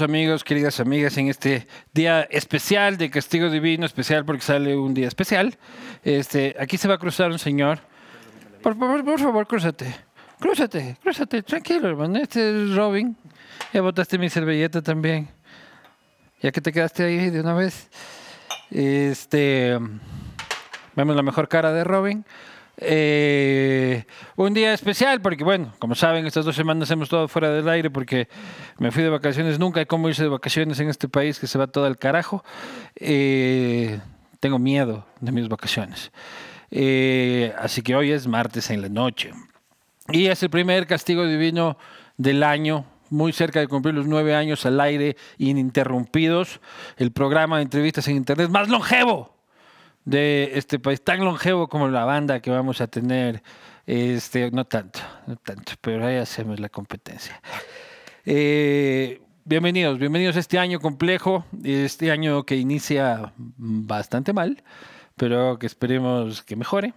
amigos, queridas amigas, en este día especial de Castigo Divino, especial porque sale un día especial. Este, aquí se va a cruzar un señor. Por favor, por favor, crúzate. Crúzate, crúzate, tranquilo, hermano. Este es Robin. Ya botaste mi servilleta también. Ya que te quedaste ahí de una vez. Este. Vemos la mejor cara de Robin. Eh, un día especial porque, bueno, como saben, estas dos semanas hemos estado fuera del aire porque me fui de vacaciones. Nunca hay cómo irse de vacaciones en este país que se va todo al carajo. Eh, tengo miedo de mis vacaciones. Eh, así que hoy es martes en la noche. Y es el primer castigo divino del año, muy cerca de cumplir los nueve años al aire, ininterrumpidos. El programa de entrevistas en Internet más longevo de este país, tan longevo como la banda que vamos a tener. Este, no tanto, no tanto, pero ahí hacemos la competencia. Eh, bienvenidos, bienvenidos a este año complejo, este año que inicia bastante mal, pero que esperemos que mejore.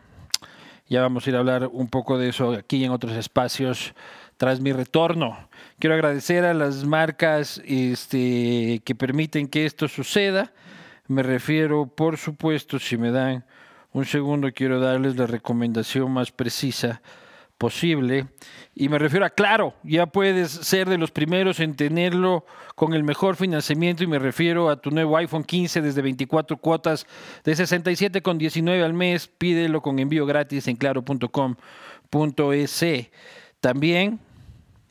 Ya vamos a ir a hablar un poco de eso aquí en otros espacios tras mi retorno. Quiero agradecer a las marcas este, que permiten que esto suceda. Me refiero, por supuesto, si me dan un segundo, quiero darles la recomendación más precisa posible. Y me refiero a Claro, ya puedes ser de los primeros en tenerlo con el mejor financiamiento y me refiero a tu nuevo iPhone 15 desde 24 cuotas de 67,19 al mes. Pídelo con envío gratis en claro.com.es. También,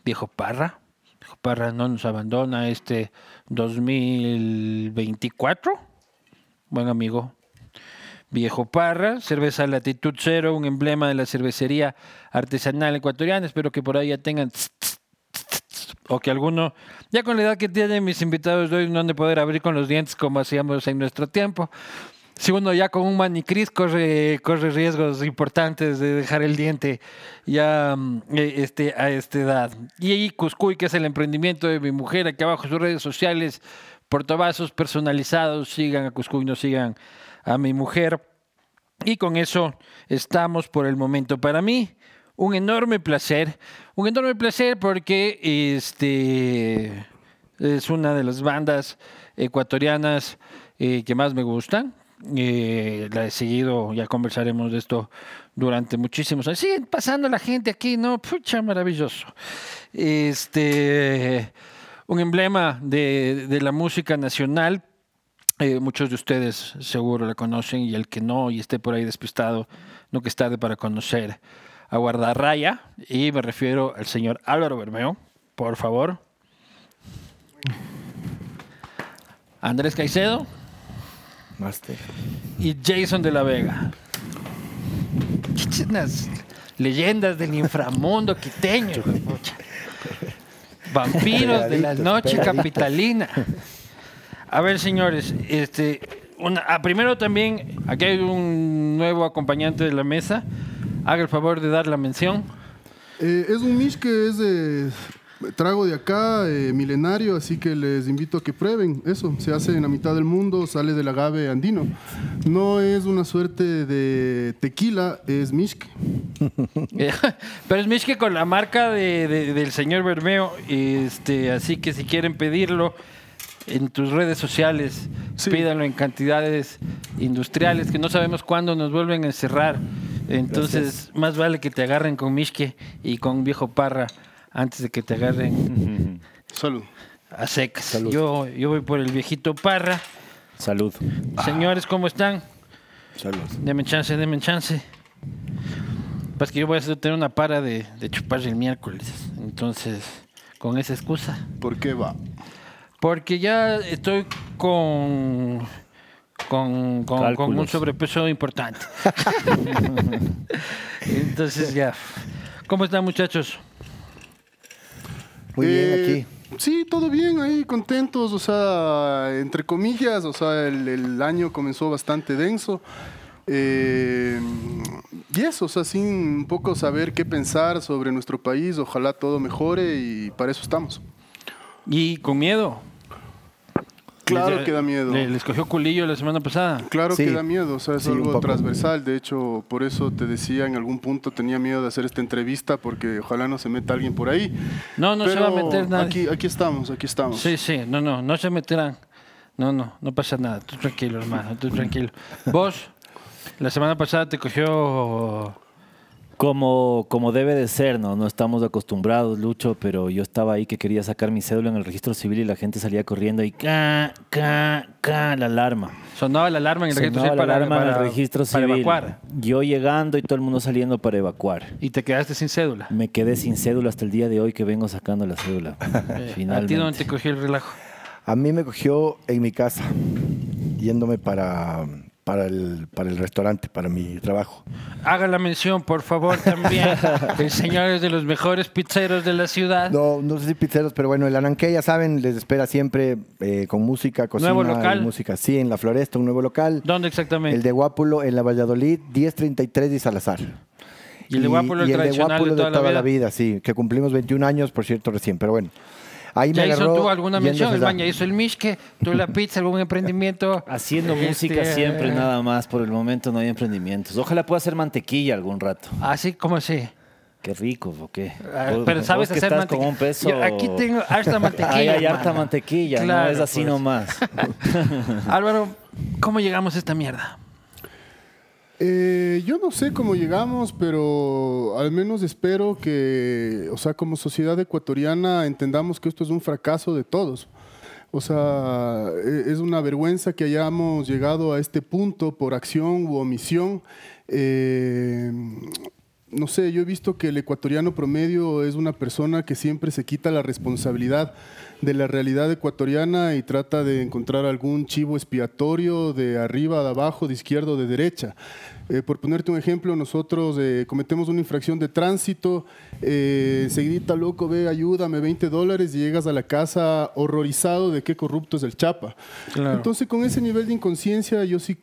viejo Parra, viejo Parra no nos abandona este 2024. Buen amigo, Viejo Parra, cerveza Latitud Cero, un emblema de la cervecería artesanal ecuatoriana. Espero que por ahí ya tengan o que alguno, ya con la edad que tienen mis invitados de hoy, no han de poder abrir con los dientes como hacíamos en nuestro tiempo. Si uno ya con un manicris corre, corre riesgos importantes de dejar el diente ya mm, eh, este, a esta edad. Y ahí Cuscuy, que es el emprendimiento de mi mujer, aquí abajo sus redes sociales, portavasos personalizados, sigan a Cuscuy, no sigan a mi mujer. Y con eso estamos por el momento. Para mí, un enorme placer, un enorme placer porque este es una de las bandas ecuatorianas eh, que más me gustan. Eh, la he seguido, ya conversaremos de esto durante muchísimos años. Siguen pasando la gente aquí, ¿no? Pucha, maravilloso. Este, un emblema de, de la música nacional, eh, muchos de ustedes seguro la conocen y el que no y esté por ahí despistado, nunca es tarde para conocer a Guardarraya. Y me refiero al señor Álvaro Bermeo, por favor. Andrés Caicedo Master. y Jason de la Vega. Unas leyendas del inframundo quiteño. Vampiros de la noche pegaditos. capitalina. A ver, señores, este, una- ah, primero también, aquí hay un nuevo acompañante de la mesa. Haga el favor de dar la mención. Eh, es un mish que es de trago de acá, eh, milenario, así que les invito a que prueben. Eso, se hace en la mitad del mundo, sale del agave andino. No es una suerte de tequila, es mishke. Pero es Mishke con la marca de- de- del señor Bermeo. Este, así que si quieren pedirlo en tus redes sociales, Sí. pídanlo en cantidades industriales que no sabemos cuándo nos vuelven a encerrar. Entonces, más vale que te agarren con Mishke y con viejo Parra antes de que te agarren Salud. a secas. Salud. Yo, yo voy por el viejito Parra. Salud. Señores, ¿cómo están? Salud. Deme chance, deme chance. Pues que yo voy a tener una para de, de chupar el miércoles. Entonces, con esa excusa. ¿Por qué va? Porque ya estoy con. Con, con- con un sobrepeso importante. Entonces ya. ¿Cómo están muchachos? Muy Eh, bien Sí, todo bien, ahí contentos, o sea, entre comillas, o sea, el, el año comenzó bastante denso. Eh, y eso, o sea, sin un poco saber qué pensar sobre nuestro país, ojalá todo mejore y para eso estamos. Y con miedo. Claro Les- que da miedo. le- les cogió culillo la semana pasada. Claro Sí. que da miedo, o sea, es Sí, algo transversal. De hecho, por eso te decía en algún punto tenía miedo de hacer esta entrevista porque ojalá no se meta alguien por ahí. No, no se va a meter nadie. Aquí, aquí estamos, aquí estamos. Sí, sí, no, no, no se meterán. No, no, no pasa nada. Tú tranquilo, hermano, tú tranquilo. Vos, la semana pasada te cogió... Como, como debe de ser, ¿no? No estamos acostumbrados, Lucho, pero yo estaba ahí que quería sacar mi cédula en el registro civil y la gente salía corriendo y ca, ca, ca, la alarma. Sonaba la alarma en el registro Sonaba civil la para, alarma en el para- registro para civil. evacuar. Yo llegando y todo el mundo saliendo para evacuar. Y te quedaste sin cédula. Me quedé sin cédula hasta el día de hoy que vengo sacando la cédula. ¿A ti Finalmente. dónde te cogió el relajo? A mí me cogió en mi casa, yéndome para, para, el, para el restaurante, para mi trabajo. Haga la mención, por favor, también. el señor es de los mejores pizzeros de la ciudad. No, no sé si pizzeros, pero bueno, el Ananqué, ya saben, les espera siempre eh, con música, cocina ¿Nuevo local? y música. Sí, en La Floresta, un nuevo local. ¿Dónde exactamente? El de Guápulo, en la Valladolid, 1033 de Salazar. Y el de Guápulo, el y tradicional Guápulo de toda la vida. sí, que cumplimos 21 años, por cierto, recién, pero bueno. Ahí ¿Ya me agarró tú alguna mención? El ya hizo el Mishke, tú la pizza, algún emprendimiento. Haciendo música Este, siempre, nada más. Por el momento no hay emprendimientos. Ojalá pueda hacer mantequilla algún rato. Así como así. Qué rico, ¿o qué? Ah, Vos- Pero sabes que hacer mantequilla. un peso... Yo aquí tengo harta mantequilla. Ahí hay harta mantequilla, Claro, no es así pues. nomás. Álvaro, ¿cómo llegamos a esta mierda? Eh, yo no sé cómo llegamos, pero al menos espero que, o sea, como sociedad ecuatoriana entendamos que esto es un fracaso de todos. O sea, e- es una vergüenza que hayamos llegado a este punto por acción u omisión. Eh, no sé, yo he visto que el ecuatoriano promedio es una persona que siempre se quita la responsabilidad de la realidad ecuatoriana y trata de encontrar algún chivo expiatorio de arriba, de abajo, de izquierda o de derecha. Eh, por ponerte un ejemplo, nosotros eh, cometemos una infracción de tránsito, eh, enseguidita, loco, ve, ayúdame, 20 dólares y llegas a la casa horrorizado de qué corrupto es el Chapa. Claro. Entonces, con ese nivel de inconsciencia, yo sí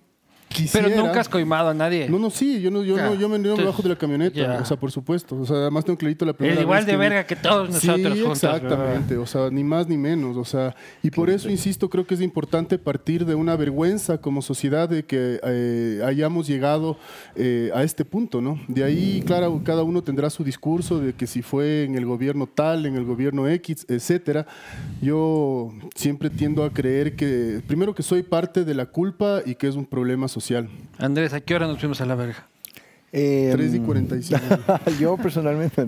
quisiera... Pero nunca has coimado a nadie. No, no, sí, yo no, yo Ya. no, yo me, yo me bajo de la camioneta, ya. o sea, por supuesto. O sea, además tengo clarito la primera Eres igual vez de que- verga que todos nosotros sí, juntos. exactamente, o sea, ni más ni menos, o sea, y por eso insisto, creo que es importante partir de una vergüenza como sociedad de que eh, hayamos llegado eh, a este punto, ¿no? De ahí, claro, cada uno tendrá su discurso de que si fue en el gobierno tal, en el gobierno X, etcétera. Yo siempre tiendo a creer que, primero que soy parte de la culpa y que es un problema social. Andrés, ¿a qué hora nos fuimos a la verga? Eh, 3 y 45. Yo personalmente,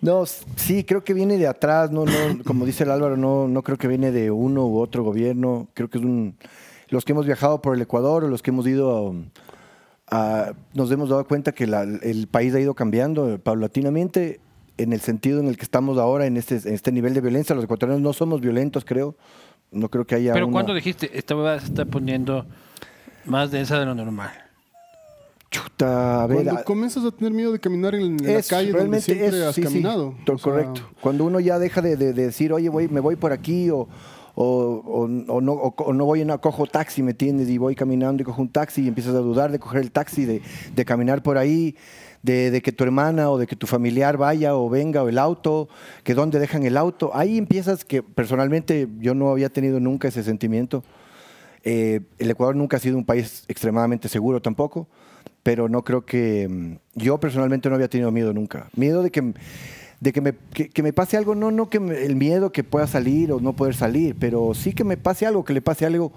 no, sí, creo que viene de atrás, no, no, como dice el Álvaro, no, no creo que viene de uno u otro gobierno, creo que es un, los que hemos viajado por el Ecuador o los que hemos ido a, a- nos hemos dado cuenta que la- el país ha ido cambiando paulatinamente en el sentido en el que estamos ahora, en este, en este nivel de violencia, los ecuatorianos no somos violentos, creo, no creo que haya Pero una- cuando dijiste, esta huevada se está poniendo más densa de lo normal. Chuta, a ver, Cuando a- comienzas a tener miedo de caminar en, en la calle donde siempre es, has sí, sí, caminado. O sea, correcto. Cuando uno ya deja de, de- de decir, oye, voy, me voy por aquí o, o, o- o no, o, o no voy en cojo taxi, ¿me entiendes? Y voy caminando y cojo un taxi y empiezas a dudar de coger el taxi, de, de caminar por ahí, de, de que tu hermana o de que tu familiar vaya o venga o el auto, que dónde dejan el auto. Ahí empiezas que personalmente yo no había tenido nunca ese sentimiento. Eh, el Ecuador nunca ha sido un país extremadamente seguro tampoco, pero no creo que mm, yo personalmente no había tenido miedo nunca. Miedo de que, de que, me, que, que me pase algo, no, no que me- el miedo que pueda salir o no poder salir, pero sí que me pase algo, que le pase algo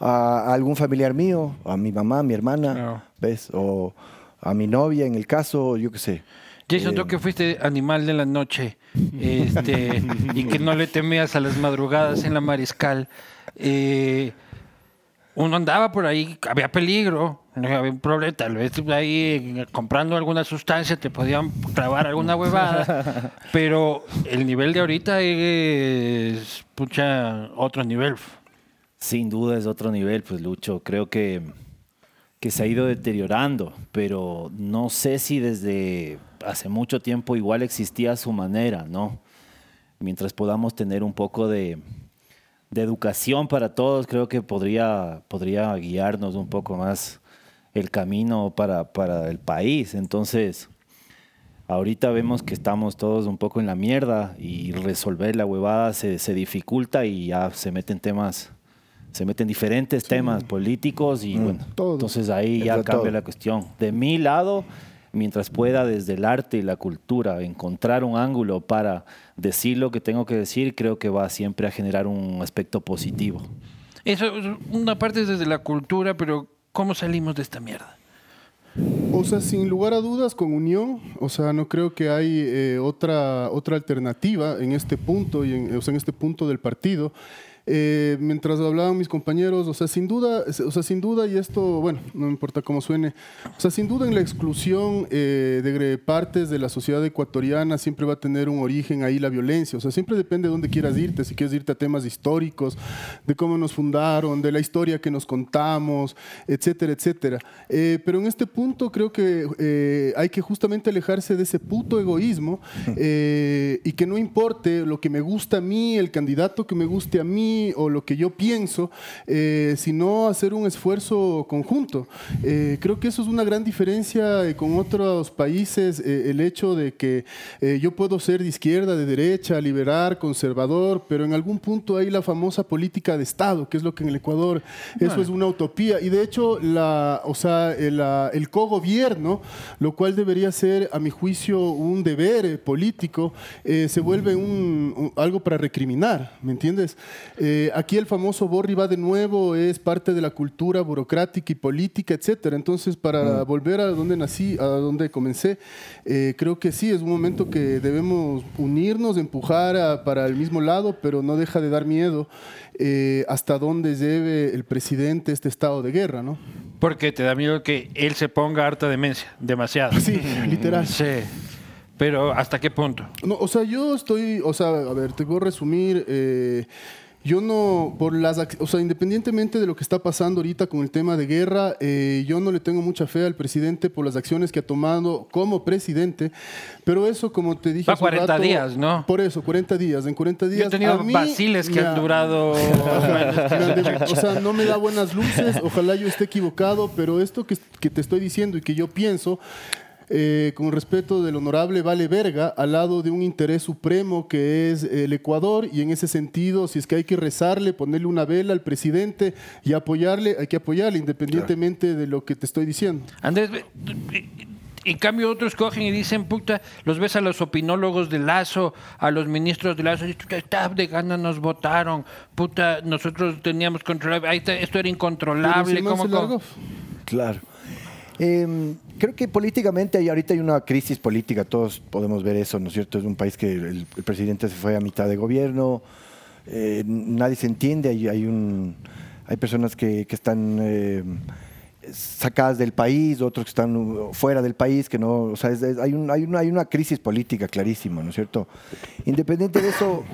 a, a algún familiar mío, a mi mamá, a mi hermana, Claro. ¿ves? O a mi novia en el caso, yo qué sé. Jason, Eh, tú que fuiste animal de la noche este, y que no le temías a las madrugadas en la mariscal, eh, uno andaba por ahí, había peligro, había un problema, tal vez ahí eh, comprando alguna sustancia te podían clavar alguna huevada, pero el nivel de ahorita es pucha otro nivel. Sin duda es otro nivel, pues Lucho. Creo que, que se ha ido deteriorando, pero no sé si desde hace mucho tiempo igual existía su manera, ¿no? Mientras podamos tener un poco de, de educación para todos, creo que podría, podría guiarnos un poco más el camino para, para el país. Entonces, ahorita vemos que estamos todos un poco en la mierda y resolver la huevada se, se dificulta y ya se meten temas se meten diferentes temas políticos y bueno, todo. entonces ahí ya cambia todo. la cuestión. De mi lado, mientras pueda desde el arte y la cultura encontrar un ángulo para decir lo que tengo que decir, creo que va siempre a generar un aspecto positivo. Eso es una parte es desde la cultura, pero ¿cómo salimos de esta mierda? O sea, sin lugar a dudas, con unión, o sea, no creo que hay eh, otra, otra alternativa en este punto, y en, o sea, en este punto del partido. Eh, mientras hablaban mis compañeros, o sea, sin duda, o sea, sin duda, y esto, bueno, no me importa cómo suene, o sea, sin duda en la exclusión eh, de partes de la sociedad ecuatoriana siempre va a tener un origen ahí la violencia, o sea, siempre depende de dónde quieras irte, si quieres irte a temas históricos, de cómo nos fundaron, de la historia que nos contamos, etcétera, etcétera. Eh, pero en este punto creo que eh, hay que justamente alejarse de ese puto egoísmo eh, y que no importe lo que me gusta a mí, el candidato que me guste a mí o lo que yo pienso, eh, sino hacer un esfuerzo conjunto. Eh, creo que eso es una gran diferencia eh, con otros países, el hecho de que yo puedo ser de izquierda, de derecha, liberal, conservador, pero en algún punto hay la famosa política de Estado, que es lo que en el Ecuador, eso es una utopía. Y de hecho, la, o sea, el, el cogobierno, lo cual debería ser, a mi juicio, un deber político, eh, se vuelve un, un- algo para recriminar, ¿me entiendes? Eh, aquí el famoso Borri va de nuevo, es parte de la cultura burocrática y política, etcétera. Entonces, para volver a donde nací, a donde comencé, eh, creo que sí, es un momento que debemos unirnos, empujar a- para el mismo lado, pero no deja de dar miedo eh, hasta dónde lleve el presidente este estado de guerra, ¿no? Porque te da miedo que él se ponga harta demencia, demasiado. Sí, literal. Sí. Pero ¿hasta qué punto? No, o sea, yo estoy, o sea, a ver, te puedo resumir. eh, yo no, por las, o sea, independientemente de lo que está pasando ahorita con el tema de guerra, eh, yo no le tengo mucha fe al presidente por las acciones que ha tomado como presidente. Pero eso, como te dije, Va hace un 40 rato, días, ¿no? Por eso, 40 días. En 40 días. Yo he tenido mí vaciles que han ha- durado... o sea, no me da buenas luces, ojalá yo esté equivocado, pero esto que, que te estoy diciendo y que yo pienso, eh, con respeto del honorable vale verga, al lado de un interés supremo que es el Ecuador, y en ese sentido, si es que hay que rezarle, ponerle una vela al presidente y apoyarle, hay que apoyarle, independientemente de lo que te estoy diciendo. Andrés, en cambio otros cogen y dicen, puta, los ves a los opinólogos de Lazo, a los ministros de Lazo, y está de gana nos votaron, puta, nosotros teníamos controlable, ahí está, esto era incontrolable, ¿cómo, se cómo? Claro. Eh, creo que políticamente hay, ahorita hay una crisis política, todos podemos ver eso, ¿no es cierto? Es un país que el, presidente se fue a mitad de gobierno, eh, nadie se entiende, hay, hay, un, hay personas que, que están eh, sacadas del país, otros que están uh, fuera del país, que no, o sea, es- hay, un- hay una, hay una crisis política clarísima, ¿no es cierto? Independiente de eso,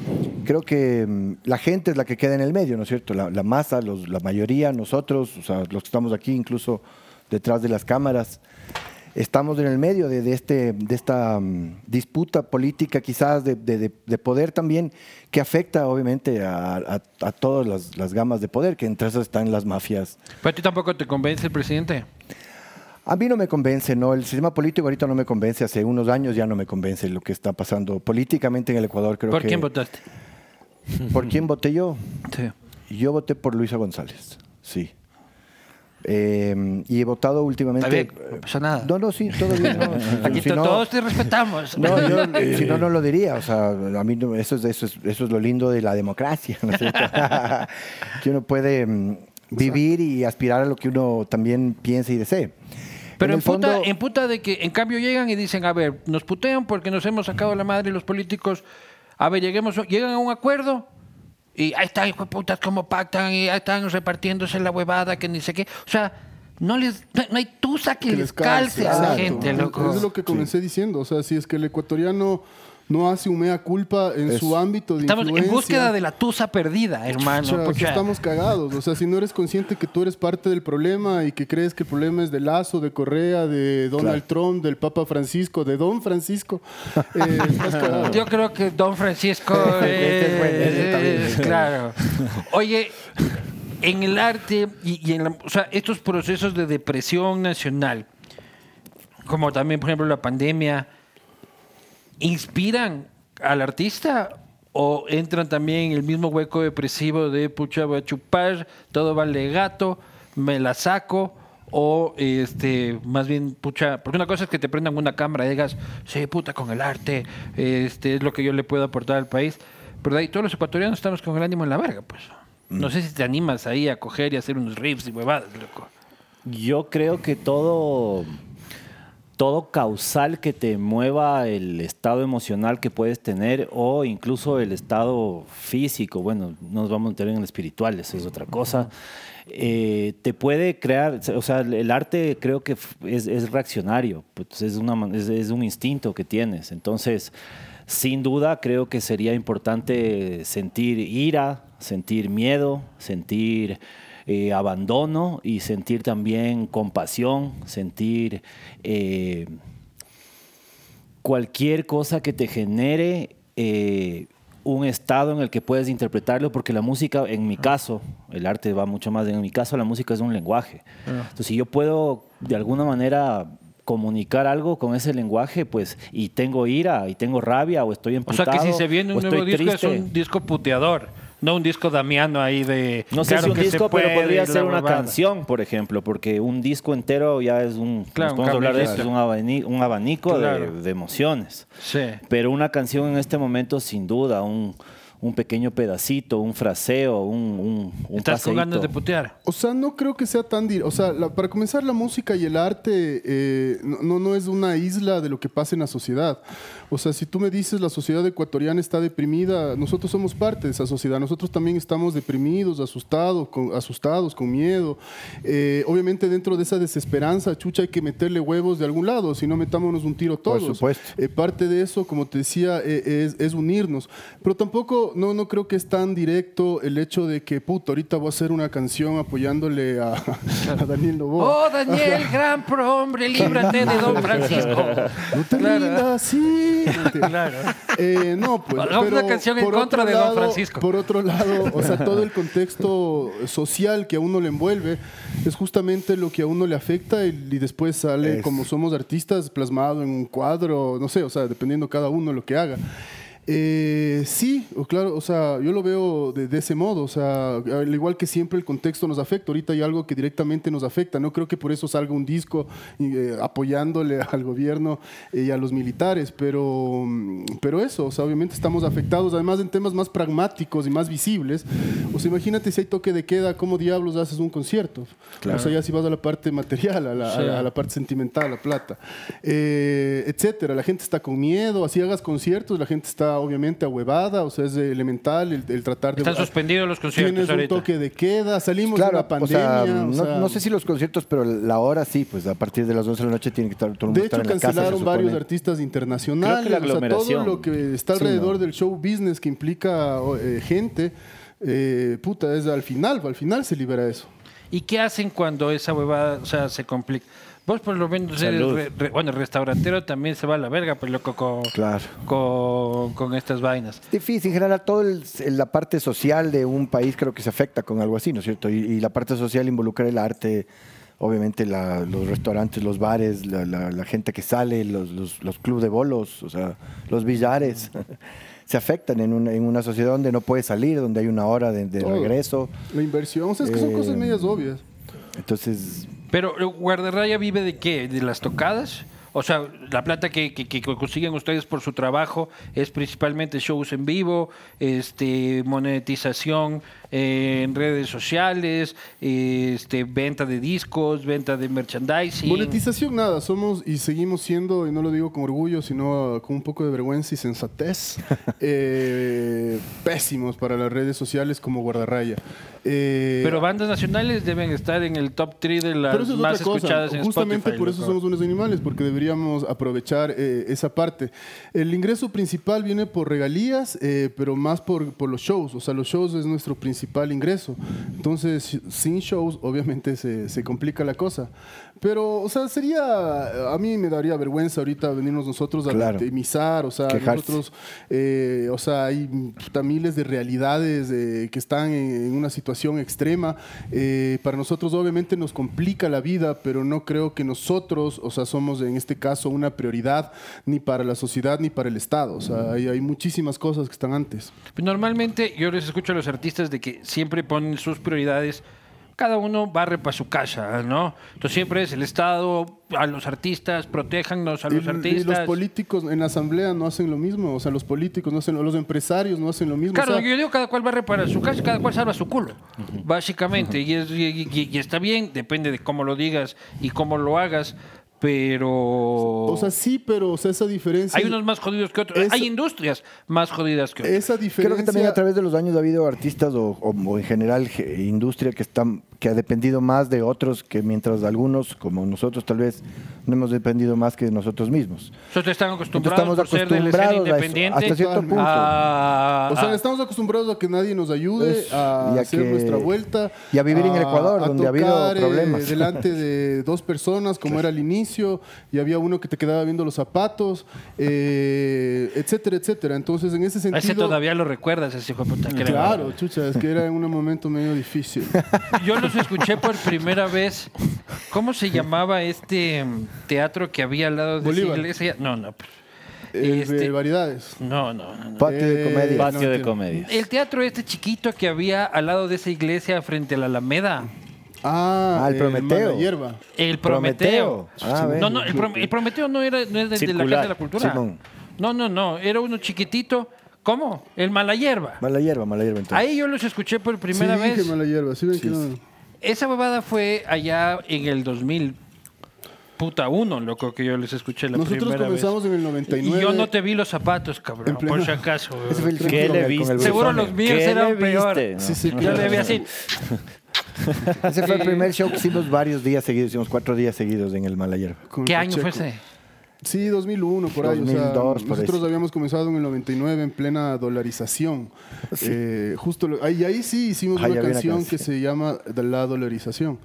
creo que mm, la gente es la que queda en el medio, ¿no es cierto? La, la masa, los- la mayoría, nosotros, o sea, los que estamos aquí, incluso detrás de las cámaras, estamos en el medio de, de este, de esta mm, disputa política quizás de, de- de- de poder también que afecta obviamente a, a- a todas las, las gamas de poder, que entre esas están las mafias. ¿Pero a ti tampoco te convence el presidente? A mí no me convence, no, el sistema político ahorita no me convence, hace unos años ya no me convence lo que está pasando políticamente en el Ecuador. Creo ¿Por que- quién votaste? ¿Por quién voté yo? Sí. Yo voté por Luisa González, sí. Eh, y he votado últimamente. Bien, no pasa nada. No, no, sí, todo bien. no. Aquí Si to- no- todos te respetamos. No, yo, si no, no lo diría. O sea, a mí no- eso es, eso es, eso es lo lindo de la democracia, ¿no es cierto? que uno puede mm, vivir y aspirar a lo que uno también piense y desee. Pero en, el puta, fondo- en puta de que en cambio llegan y dicen, a ver, nos putean porque nos hemos sacado la madre los políticos, a ver, lleguemos, llegan a un acuerdo y ahí están, hijo de putas, cómo pactan y ahí están repartiéndose la huevada que ni sé qué. O sea, no les no, no hay tusa que, les calce a la gente, loco. Es lo que comencé diciendo. O sea, si es que el ecuatoriano no hace un mea culpa en su ámbito de Estamos en influencia, búsqueda de la tusa perdida, hermano. pucha. estamos cagados. O sea, si no eres consciente que tú eres parte del problema y que crees que el problema es de Lazo, de Correa, de Donald Trump, del Papa Francisco, de Don Francisco, eh, estás cagado. Yo creo que Don Francisco Este es bueno, ese está bien. es claro. Oye, en el arte y, y en la- o sea, estos procesos de depresión nacional, como también, por ejemplo, la pandemia, ¿inspiran al artista o entran también en el mismo hueco depresivo de pucha, voy a chupar, todo vale gato, me la saco, o este, más bien, pucha, porque una cosa es que te prendan una cámara y digas, sí, puta, con el arte, este, es lo que yo le puedo aportar al país, pero de ahí todos los ecuatorianos estamos con el ánimo en la verga, pues. No sé si te animas ahí a coger y hacer unos riffs y huevadas, loco. Yo creo que todo, todo causal que te mueva el estado emocional que puedes tener o incluso el estado físico, bueno, no nos vamos a meter en el espiritual, eso es otra cosa, eh, te puede crear, o sea, el arte creo que es, es reaccionario, pues es, una, man- es, es un instinto que tienes, entonces... Sin duda, creo que sería importante sentir ira, sentir miedo, sentir eh, abandono y sentir también compasión, sentir eh, cualquier cosa que te genere eh, un estado en el que puedes interpretarlo, porque la música, en mi caso, el arte va mucho más, en mi caso la música es un lenguaje. Entonces, si yo puedo de alguna manera comunicar algo con ese lenguaje, pues, y tengo ira, y tengo rabia, o estoy O emputado, sea que si se viene o un nuevo disco es un disco puteador, no un disco damiano ahí de... No sé claro si un disco, puede pero podría ser una canción, por ejemplo, porque un disco entero ya es un, Claro, un podemos hablar de eso, es un abanico, un abanico de- Claro. de, emociones. Sí. Pero una canción en este momento, sin duda, un, un pequeño pedacito, un fraseo, un, un, un Estás con ganas de paseíto. putear. O sea, no creo que sea tan... dir- O sea, la- para comenzar, la música y el arte eh, no- no es una isla de lo que pasa en la sociedad. O sea, si tú me dices la sociedad ecuatoriana está deprimida, nosotros somos parte de esa sociedad. Nosotros también estamos deprimidos, asustados, con, asustados, con miedo. Eh, obviamente dentro de esa desesperanza, chucha, hay que meterle huevos de algún lado, si no metámonos un tiro Por todos. supuesto. Eh, parte de eso, como te decía, eh, es, es unirnos. Pero tampoco, no, no creo que es tan directo el hecho de que, puto, ahorita voy a hacer una canción apoyándole a, a Daniel Novoa. Oh, Daniel, gran prohombre, líbrate de Don Francisco. No te Claro. rindas Claro. Eh, no, pues. Hagamos una canción en por contra otro de Don lado- Francisco. Por otro lado, o sea, todo el contexto social que a uno le envuelve es justamente lo que a uno le afecta y, y después sale, Es- como somos artistas, plasmado en un cuadro, no sé, o sea, dependiendo cada uno lo que haga. Eh, sí, claro, o sea, yo lo veo de, de ese modo, o sea, al igual que siempre el contexto nos afecta, ahorita hay algo que directamente nos afecta, no creo que por eso salga un disco eh, apoyándole al gobierno eh, y a los militares, pero, mm, pero eso, o sea, obviamente estamos afectados, además en temas más pragmáticos y más visibles, o sea, imagínate si hay toque de queda, ¿cómo diablos haces un concierto? O sea, ya si vas a la parte material, a la, a la- a la parte sentimental, a la plata, eh, etcétera, la gente está con miedo, así hagas conciertos, la gente está obviamente ahuevada, o sea, es elemental el, el tratar de... Están suspendidos los conciertos Tienes un toque de queda, salimos de una o sea, pandemia. o no, sea, no sé si los conciertos, pero la hora sí, pues a partir de las 12 de la noche tiene que estar todo el mundo De estar hecho, la casa. cancelaron varios artistas internacionales. Creo que la o sea, todo lo que está Sí, alrededor ¿no? del show business que implica eh, gente, eh, puta, es al final, al final se libera eso. ¿Y qué hacen cuando esa huevada, o sea, se complica? Vos por lo menos eres, re- re- bueno, restaurantero también se va a la verga, pues loco, con, Claro. con, con estas vainas. Es difícil, en general, toda la parte social de un país creo que se afecta con algo así, ¿no es cierto? Y, y la parte social involucra el arte, obviamente la- los restaurantes, los bares, la, la- la gente que sale, los, los, los clubes de bolos, o sea, los billares, se afectan en una, en una sociedad donde no puedes salir, donde hay una hora de, de regreso. La inversión, o sea, es que son Eh, cosas medias obvias. Entonces, Pero, eh, ¿Guardarraya vive de qué? ¿De las tocadas? O sea, la plata que, que- que consiguen ustedes por su trabajo es principalmente shows en vivo, este, monetización eh, en redes sociales, este, venta de discos, venta de merchandising. Monetización nada, somos y seguimos siendo, y no lo digo con orgullo, sino con un poco de vergüenza y sensatez, eh, pésimos para las redes sociales como guardarraya. Eh, Pero bandas nacionales deben estar en el top 3 de las más escuchadas en Justamente Spotify. por eso somos unos animales, porque deberíamos aprovechar eh, esa parte. El ingreso principal viene por regalías, eh, pero más por, por los shows. O sea, los shows es nuestro principal ingreso. Entonces, sin shows, obviamente se, se complica la cosa. Pero, o sea, sería. A mí me daría vergüenza ahorita venirnos nosotros a Claro. victimizar. O sea, Quejarse. nosotros. eh, o sea, hay puta, miles de realidades eh, que están en, en una situación extrema. Eh, para nosotros, obviamente, nos complica la vida, pero no creo que nosotros, o sea, somos en este este caso una prioridad ni para la sociedad ni para el Estado. O sea, hay, hay muchísimas cosas que están antes. Pues Normalmente yo les escucho a los artistas de que siempre ponen sus prioridades. Cada uno barre para su casa, ¿no? Entonces siempre es el Estado, a los artistas, protéjannos a Y, los y artistas. los políticos en la asamblea no hacen lo mismo, o sea, los políticos no hacen, los empresarios no hacen lo mismo. Claro, o sea, yo digo cada cual barre para su casa, cada cual salva su culo, básicamente. y, es- y- y- y está bien, depende de cómo lo digas y cómo lo hagas, pero... o sea, sí, pero o sea, esa diferencia. hay unos más jodidos que otros. Esa- Hay industrias más jodidas que otras. Esa diferencia. Creo que también a través de los años ha habido artistas o, o- o en general ge- industria que están que ha dependido más de otros que mientras algunos como nosotros tal vez no hemos dependido más que nosotros mismos. Nosotros están acostumbrados estamos por ser de la escena acostumbrados a eso, independiente hasta cierto punto. a- O sea, a- estamos acostumbrados a que nadie nos ayude a a hacer que- nuestra vuelta. y a vivir en el Ecuador, a donde ha habido tocar, eh, problemas. delante de dos personas, como era al inicio, y había uno que te quedaba viendo los zapatos, eh, etcétera, etcétera. Entonces, en ese a ese sentido. todavía lo recuerdas, ese hijo de puta. que era- Claro, chucha, es que era en un momento medio difícil. Yo los escuché por primera vez. ¿Cómo se llamaba este mm, teatro que había al lado de esa Bolívar. iglesia? No, no. Eh, Este- de variedades. No, no, no. no. Patio de Eh, comedia. Patio de comedia. El teatro este chiquito que había al lado de esa iglesia frente a la Alameda. Ah, Ah, el Prometeo. Mala hierba. El Prometeo. Ah, no, no, el, Prom- el Prometeo no era, no es de, de la. Casa de la Cultura. Simón. No, no, no. Era uno chiquitito. ¿Cómo? El Mala Hierba. Mala hierba, mala hierba entonces. Ahí yo los escuché por primera sí, vez. dije mala hierba. Sí, ven que no- Esa babada fue allá en el 2000. Puta uno, loco, que yo les escuché la Nosotros primera comenzamos vez. en el 99. Y yo no te vi los zapatos, cabrón, por si acaso. weón. Ese fue el ¿Qué le viste? Seguro los míos ¿Qué eran peor. Sí, sí, Yo claro. le vi así. Ese fue el primer show que hicimos varios días seguidos, hicimos cuatro días seguidos en el Mala hierba. con ¿Qué año fue ese? Sí, 2001, por ahí. o sea, 2002, por nosotros habíamos comenzado en el 99 en plena dolarización. Eh, justo lo- ahí, ahí sí hicimos Ahí una canción que se llama de La Dolarización.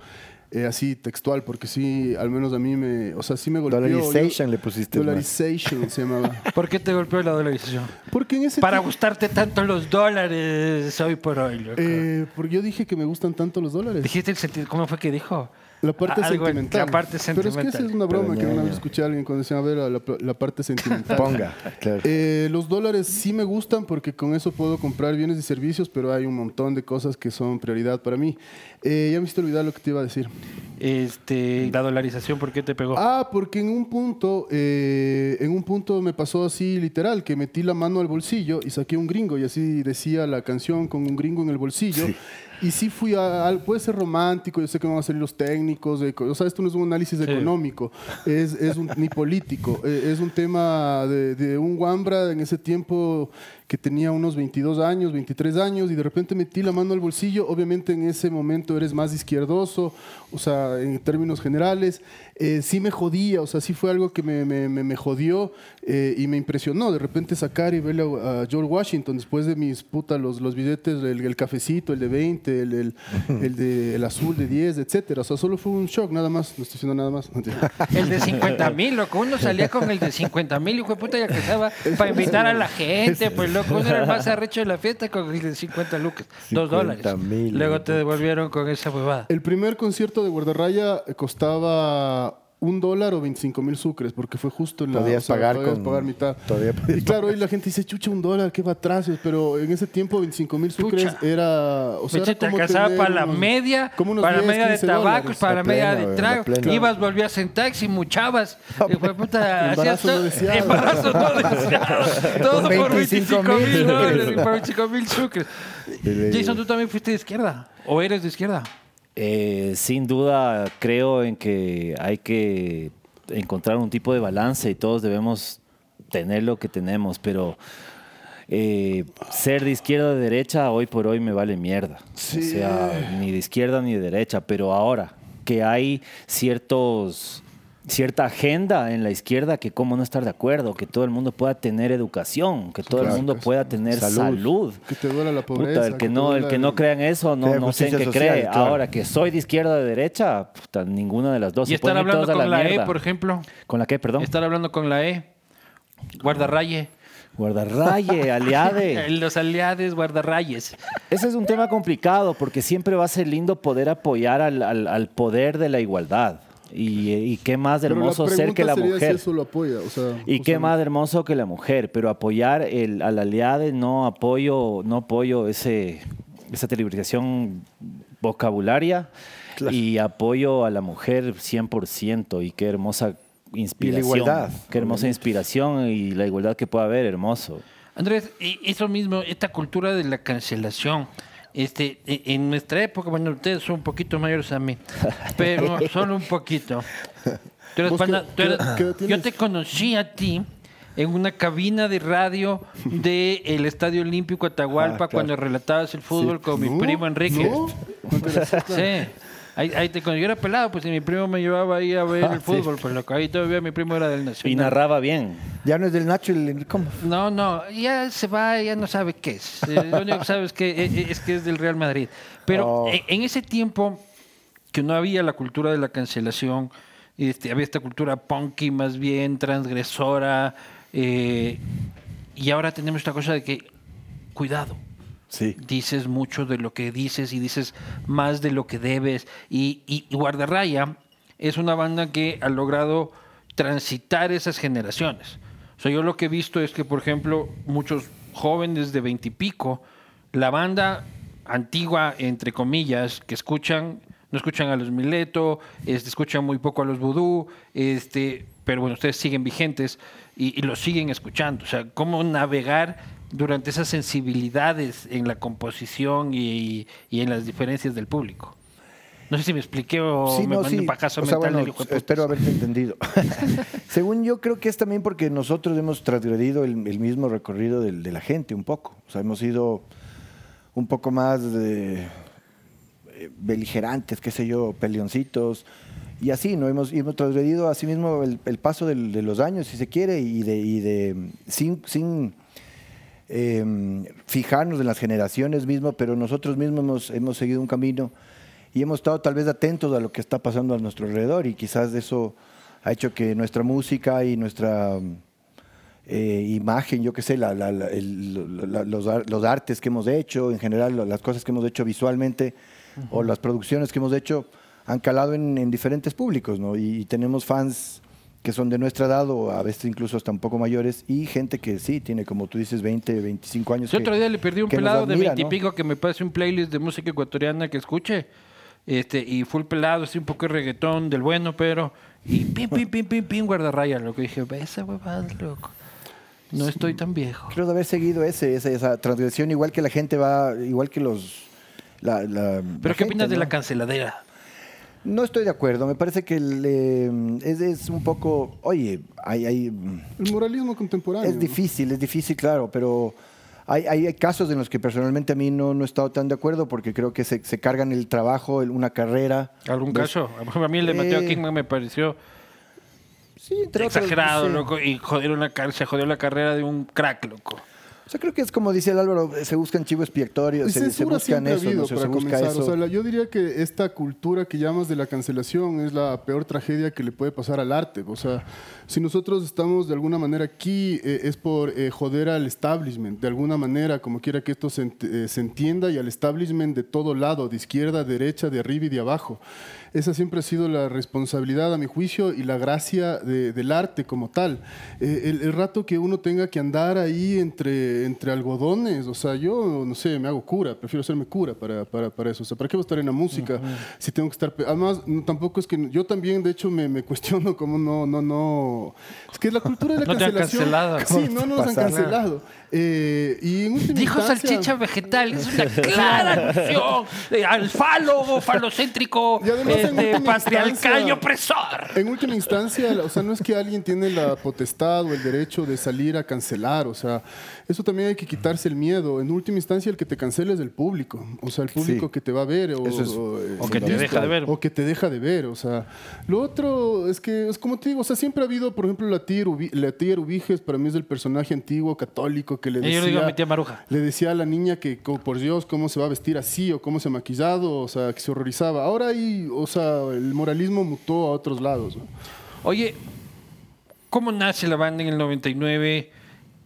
Eh, así textual, porque sí, al menos a mí me, o sea, sí me golpeó. Dollarization Yo- le pusiste más. Dollarization se llamaba. ¿Por qué te golpeó la dolarización? Porque en ese Para gustarte tanto los dólares hoy por hoy, loco. eh, porque yo dije que me gustan tanto los dólares. Dijiste el sentido, ¿cómo fue que dijo? La parte Algo en- sentimental. la parte Pero es que esa es una broma que una vez escuché a alguien cuando decía, a ver, la, la parte sentimental. Ponga, claro. Eh, los dólares sí me gustan porque con eso puedo comprar bienes y servicios, pero hay un montón de cosas que son prioridad para mí. Eh, ya me hiciste olvidar lo que te iba a decir. Este, la dolarización, ¿por qué te pegó? Ah, porque en un punto, eh, en un punto me pasó así literal, que metí la mano al bolsillo y saqué un gringo y así decía la canción con un gringo en el bolsillo. Y sí fui a, puede ser romántico, yo sé que van a salir los técnicos, de o sea, esto no es un análisis Sí. económico, es, es un, ni político, eh, es un tema de, de un Wambra en ese tiempo que tenía unos 22 años, 23 años, y de repente metí la mano al bolsillo, obviamente en ese momento eres más izquierdoso, o sea, en términos generales, eh, sí me jodía, o sea, sí fue algo que me, me, me- me jodió eh, y me impresionó, de repente sacar y verle a, a George Washington después de mis puta, los, los billetes, el, el cafecito, el de 20, el, el, el de, el azul de 10, etcétera, o sea, solo fue un shock, nada más, no estoy diciendo nada más. El de 50 mil, loco. Uno salía con el de 50 mil, hijo de puta, y alcanzaba para invitar a la gente. Pues, loco, era el más arrecho de la fiesta con el de 50 lucas. Dos 50 dólares. mil, Luego te devolvieron con esa huevada. El primer concierto de Guardarraya costaba un dólar o 25 mil sucres, porque fue justo en la... Podías pagar con- pagar mitad. todavía podías y claro, hoy la gente dice, chucha, un dólar, qué batracios, pero en ese tiempo 25 mil sucres Pucha. era... O sea, era te como alcanzaba tener para la unos- media, como unos para la 10, media de 15 tabacos, para la La media plena, de trago. plena. Ibas, volvías en taxi, muchabas. Hijo de puta, Embarazo hacías no todo- deseado. Embarazo no deseado. Todo por 25 mil 25,000 dólares, por 25 mil sucres. Jason, ¿tú también fuiste de izquierda? ¿O eres de izquierda? Eh, sin duda creo en que hay que encontrar un tipo de balance y todos debemos tener lo que tenemos, pero eh, ser de izquierda o de derecha hoy por hoy me vale mierda. Sí. O sea, ni de izquierda ni de derecha, pero ahora que hay ciertos cierta agenda en la izquierda que cómo no estar de acuerdo, que todo el mundo pueda tener educación, que todo el mundo pues, pueda tener salud. salud. Que te duela la Puta, pobreza. el que no, el que no crea en eso, no, no sé en qué cree. claro. Ahora que soy de izquierda o de derecha, puta, ninguna de las dos. Y Se estar hablando con la, E, por ejemplo. ¿Con la qué, perdón? Estar hablando con la E. Guardarraye. Guardarraye, aliade. Los aliados guardarrayes. Ese es un tema complicado porque siempre va a ser lindo poder apoyar al, al- al poder de la igualdad. Y, y qué más la hermoso ser que la mujer. si eso lo apoya. O sea, Y qué más hermoso que la mujer, pero apoyar el, al aliade no apoyo, no apoyo ese, esa tergiversación vocabularia y apoyo a la mujer 100% y qué hermosa inspiración. igualdad, Qué hermosa inspiración y la igualdad que pueda haber, hermoso. Andrés, y eso mismo, esta cultura de la cancelación. Este, e- en nuestra época, bueno, ustedes son un poquito mayores a mí, pero solo un poquito. Tú eres ¿Vos pana- qué- tú eres- qué edad- qué edad yo te conocí a ti en una cabina de radio del Estadio Olímpico Atahualpa Ah, claro. cuando relatabas el fútbol con mi No, primo Enrique. no, no. Sí. Ahí, ahí te, cuando yo era pelado, pues y mi primo me llevaba ahí a ver Ah, el fútbol, pues lo que ahí todavía mi primo era del Y Nacional. narraba bien. Ya no es del Nacho el ¿cómo? No, no, ya se va, ya no sabe qué es. Eh, Lo único que sabe es que, eh, es que es del Real Madrid. Pero Oh. en, en ese tiempo que no había la cultura de la cancelación, este, había esta cultura punky más bien, transgresora, eh, y ahora tenemos esta cosa de que, cuidado, Sí. dices mucho de lo que dices y dices más de lo que debes. Y, y, y Guardarraya es una banda que ha logrado transitar esas generaciones. O sea, yo lo que he visto es que, por ejemplo, muchos jóvenes de veintipico, la banda antigua, entre comillas, que escuchan, no escuchan a los Mileto, este, escuchan muy poco a los Vudú, este, pero bueno, ustedes siguen vigentes y, y los siguen escuchando. O sea, cómo navegar durante esas sensibilidades en la composición y, y en las diferencias del público. No sé si me expliqué o Sí, me no, sí. un pajazo O sea, mental bueno, de espero haberte entendido. Según yo, creo que es también porque nosotros hemos transgredido el, el mismo recorrido del- de la gente un poco. O sea, hemos sido un poco más eh, eh, beligerantes, qué sé yo, peleoncitos. Y así, ¿no? Hemos, hemos transgredido así mismo el, el paso del- de los años, si se quiere, y de, y de sin, sin eh, fijarnos en las generaciones mismo, pero nosotros mismos hemos, hemos seguido un camino y hemos estado tal vez atentos a lo que está pasando a nuestro alrededor y quizás eso ha hecho que nuestra música y nuestra eh, imagen, yo qué sé, la- la- la- el- los, los artes que hemos hecho, en general las cosas que hemos hecho visualmente o las producciones que hemos hecho han calado en, en diferentes públicos, ¿no? Y, y tenemos fans que son de nuestra edad o a veces incluso hasta un poco mayores y gente que sí tiene como tú dices 20, 25 años. Yo que- otro día le perdí un pelado de admira, ¿no? veintipico que me pase un playlist de música ecuatoriana que escuche. Este, y fue el pelado, así un poco de reggaetón del bueno, pero. Y pim, pim, pim, pim, pim, guardarraya. Lo que dije, esa huevada, loco. No estoy tan viejo. Creo de haber seguido ese, esa, esa transgresión, igual que la gente va, igual que los... la- la- Pero la ¿qué opinas gente, de la ¿no? canceladera? No estoy de acuerdo, me parece que el, eh, es, es un poco, oye, hay, hay, El moralismo contemporáneo. es ¿no? difícil, es difícil, claro, pero hay, hay casos en los que personalmente a mí no, no he estado tan de acuerdo porque creo que se, se cargan el trabajo, el- una carrera. ¿Algún caso? Por ejemplo, A mí el de Mateo Eh, Kingman me pareció Sí, entre otros, exagerado, sí. loco. Y jodieron la car- se jodió la carrera de un crack, loco. O sea, creo que es como dice el Álvaro, se buscan chivos expiatorios, se, se buscan eso, habido ¿no? se, para se busca comenzar. eso. O sea, la- yo diría que esta cultura que llamas de la cancelación es la peor tragedia que le puede pasar al arte. O sea, si nosotros estamos de alguna manera aquí eh, es por eh, joder al establishment, de alguna manera, como quiera que esto se, ent- eh, se entienda, y al establishment de todo lado, de izquierda, derecha, de arriba y de abajo. Esa siempre ha sido la responsabilidad, a mi juicio, y la gracia de- del arte como tal. Eh, el, el rato que uno tenga que andar ahí entre, entre algodones, o sea, yo, no sé, me hago cura, prefiero hacerme cura para, para, para eso. O sea, ¿para qué voy a estar en la música si tengo que estar... Además, no, tampoco es que... Yo también, de hecho, me, me cuestiono cómo no, no, no... Es que la cultura de la No te han cancelación... cancelado. Sí, no nos han cancelado. Eh, y en última Dijo instancia- salchicha vegetal, es una clara alusión eh, al falo, falocéntrico, Y además, en este, patriarcal y opresor. En última instancia, o sea, no es que alguien tiene la potestad o el derecho de salir a cancelar, o sea, eso también hay que quitarse el miedo. En última instancia, el que te cancela es el público, o sea, el público Sí. que te va a ver o, es eh, O que te deja de ver. O que te deja de ver, o sea. Lo otro es que, es como te digo, o sea, siempre ha habido, por ejemplo, la tía, Ubi- la tía Ubiges, para mí es el personaje antiguo católico que le decía... yo le digo a mi tía Maruja. Le decía a la niña que, co- por Dios, cómo se va a vestir así o cómo se ha maquillado, o sea, que se horrorizaba. Ahora hay, o el moralismo mutó a otros lados. Oye, ¿cómo nace la banda en el 99?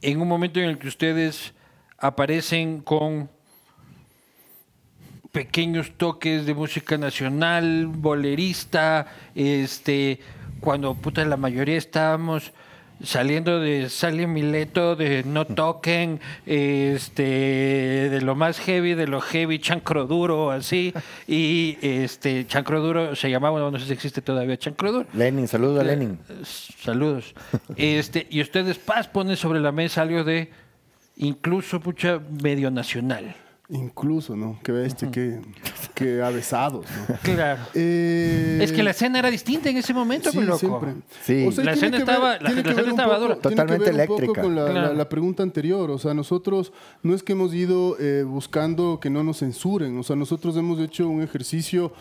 En un momento en el que ustedes aparecen con pequeños toques de música nacional, bolerista, este, cuando puta la mayoría estábamos saliendo de Sale Mileto, de No Toquen, este, de lo más heavy, de lo heavy, Chancro Duro, así, y este, Chancro Duro se llamaba, no sé si existe todavía Chancro Duro. Lenin, saludos a Lenin. Saludos. Este, y ustedes, Paz, ponen sobre la mesa algo de incluso mucha medio nacional. Incluso, ¿no? Qué bestia, qué, qué avesados, ¿no? Claro. Eh, Es que la escena era distinta en ese momento, Sí, loco. siempre. Sí. La tiene escena que estaba- la- tiene la escena ver un estaba poco- dura. tiene que Totalmente ver un poco eléctrica. con la, Claro. la- la pregunta anterior. O sea, nosotros no es que hemos ido eh, buscando que no nos censuren. O sea, nosotros hemos hecho un ejercicio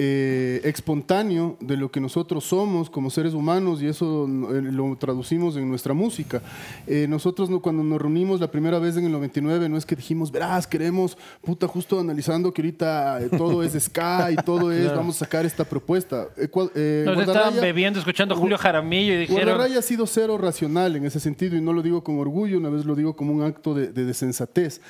eh, espontáneo de lo que nosotros somos como seres humanos y eso eh, lo traducimos en nuestra música. Eh, nosotros no- cuando nos reunimos la primera vez en el 99 no es que dijimos, verás, queremos, puta, justo analizando que ahorita eh, todo es ska y todo es, vamos a sacar esta propuesta. Nos estaban bebiendo, escuchando a Julio Jaramillo y dijeron... Guardarraya ha sido cero racional en ese sentido y no lo digo con orgullo, una vez lo digo como un acto de, de desensatez.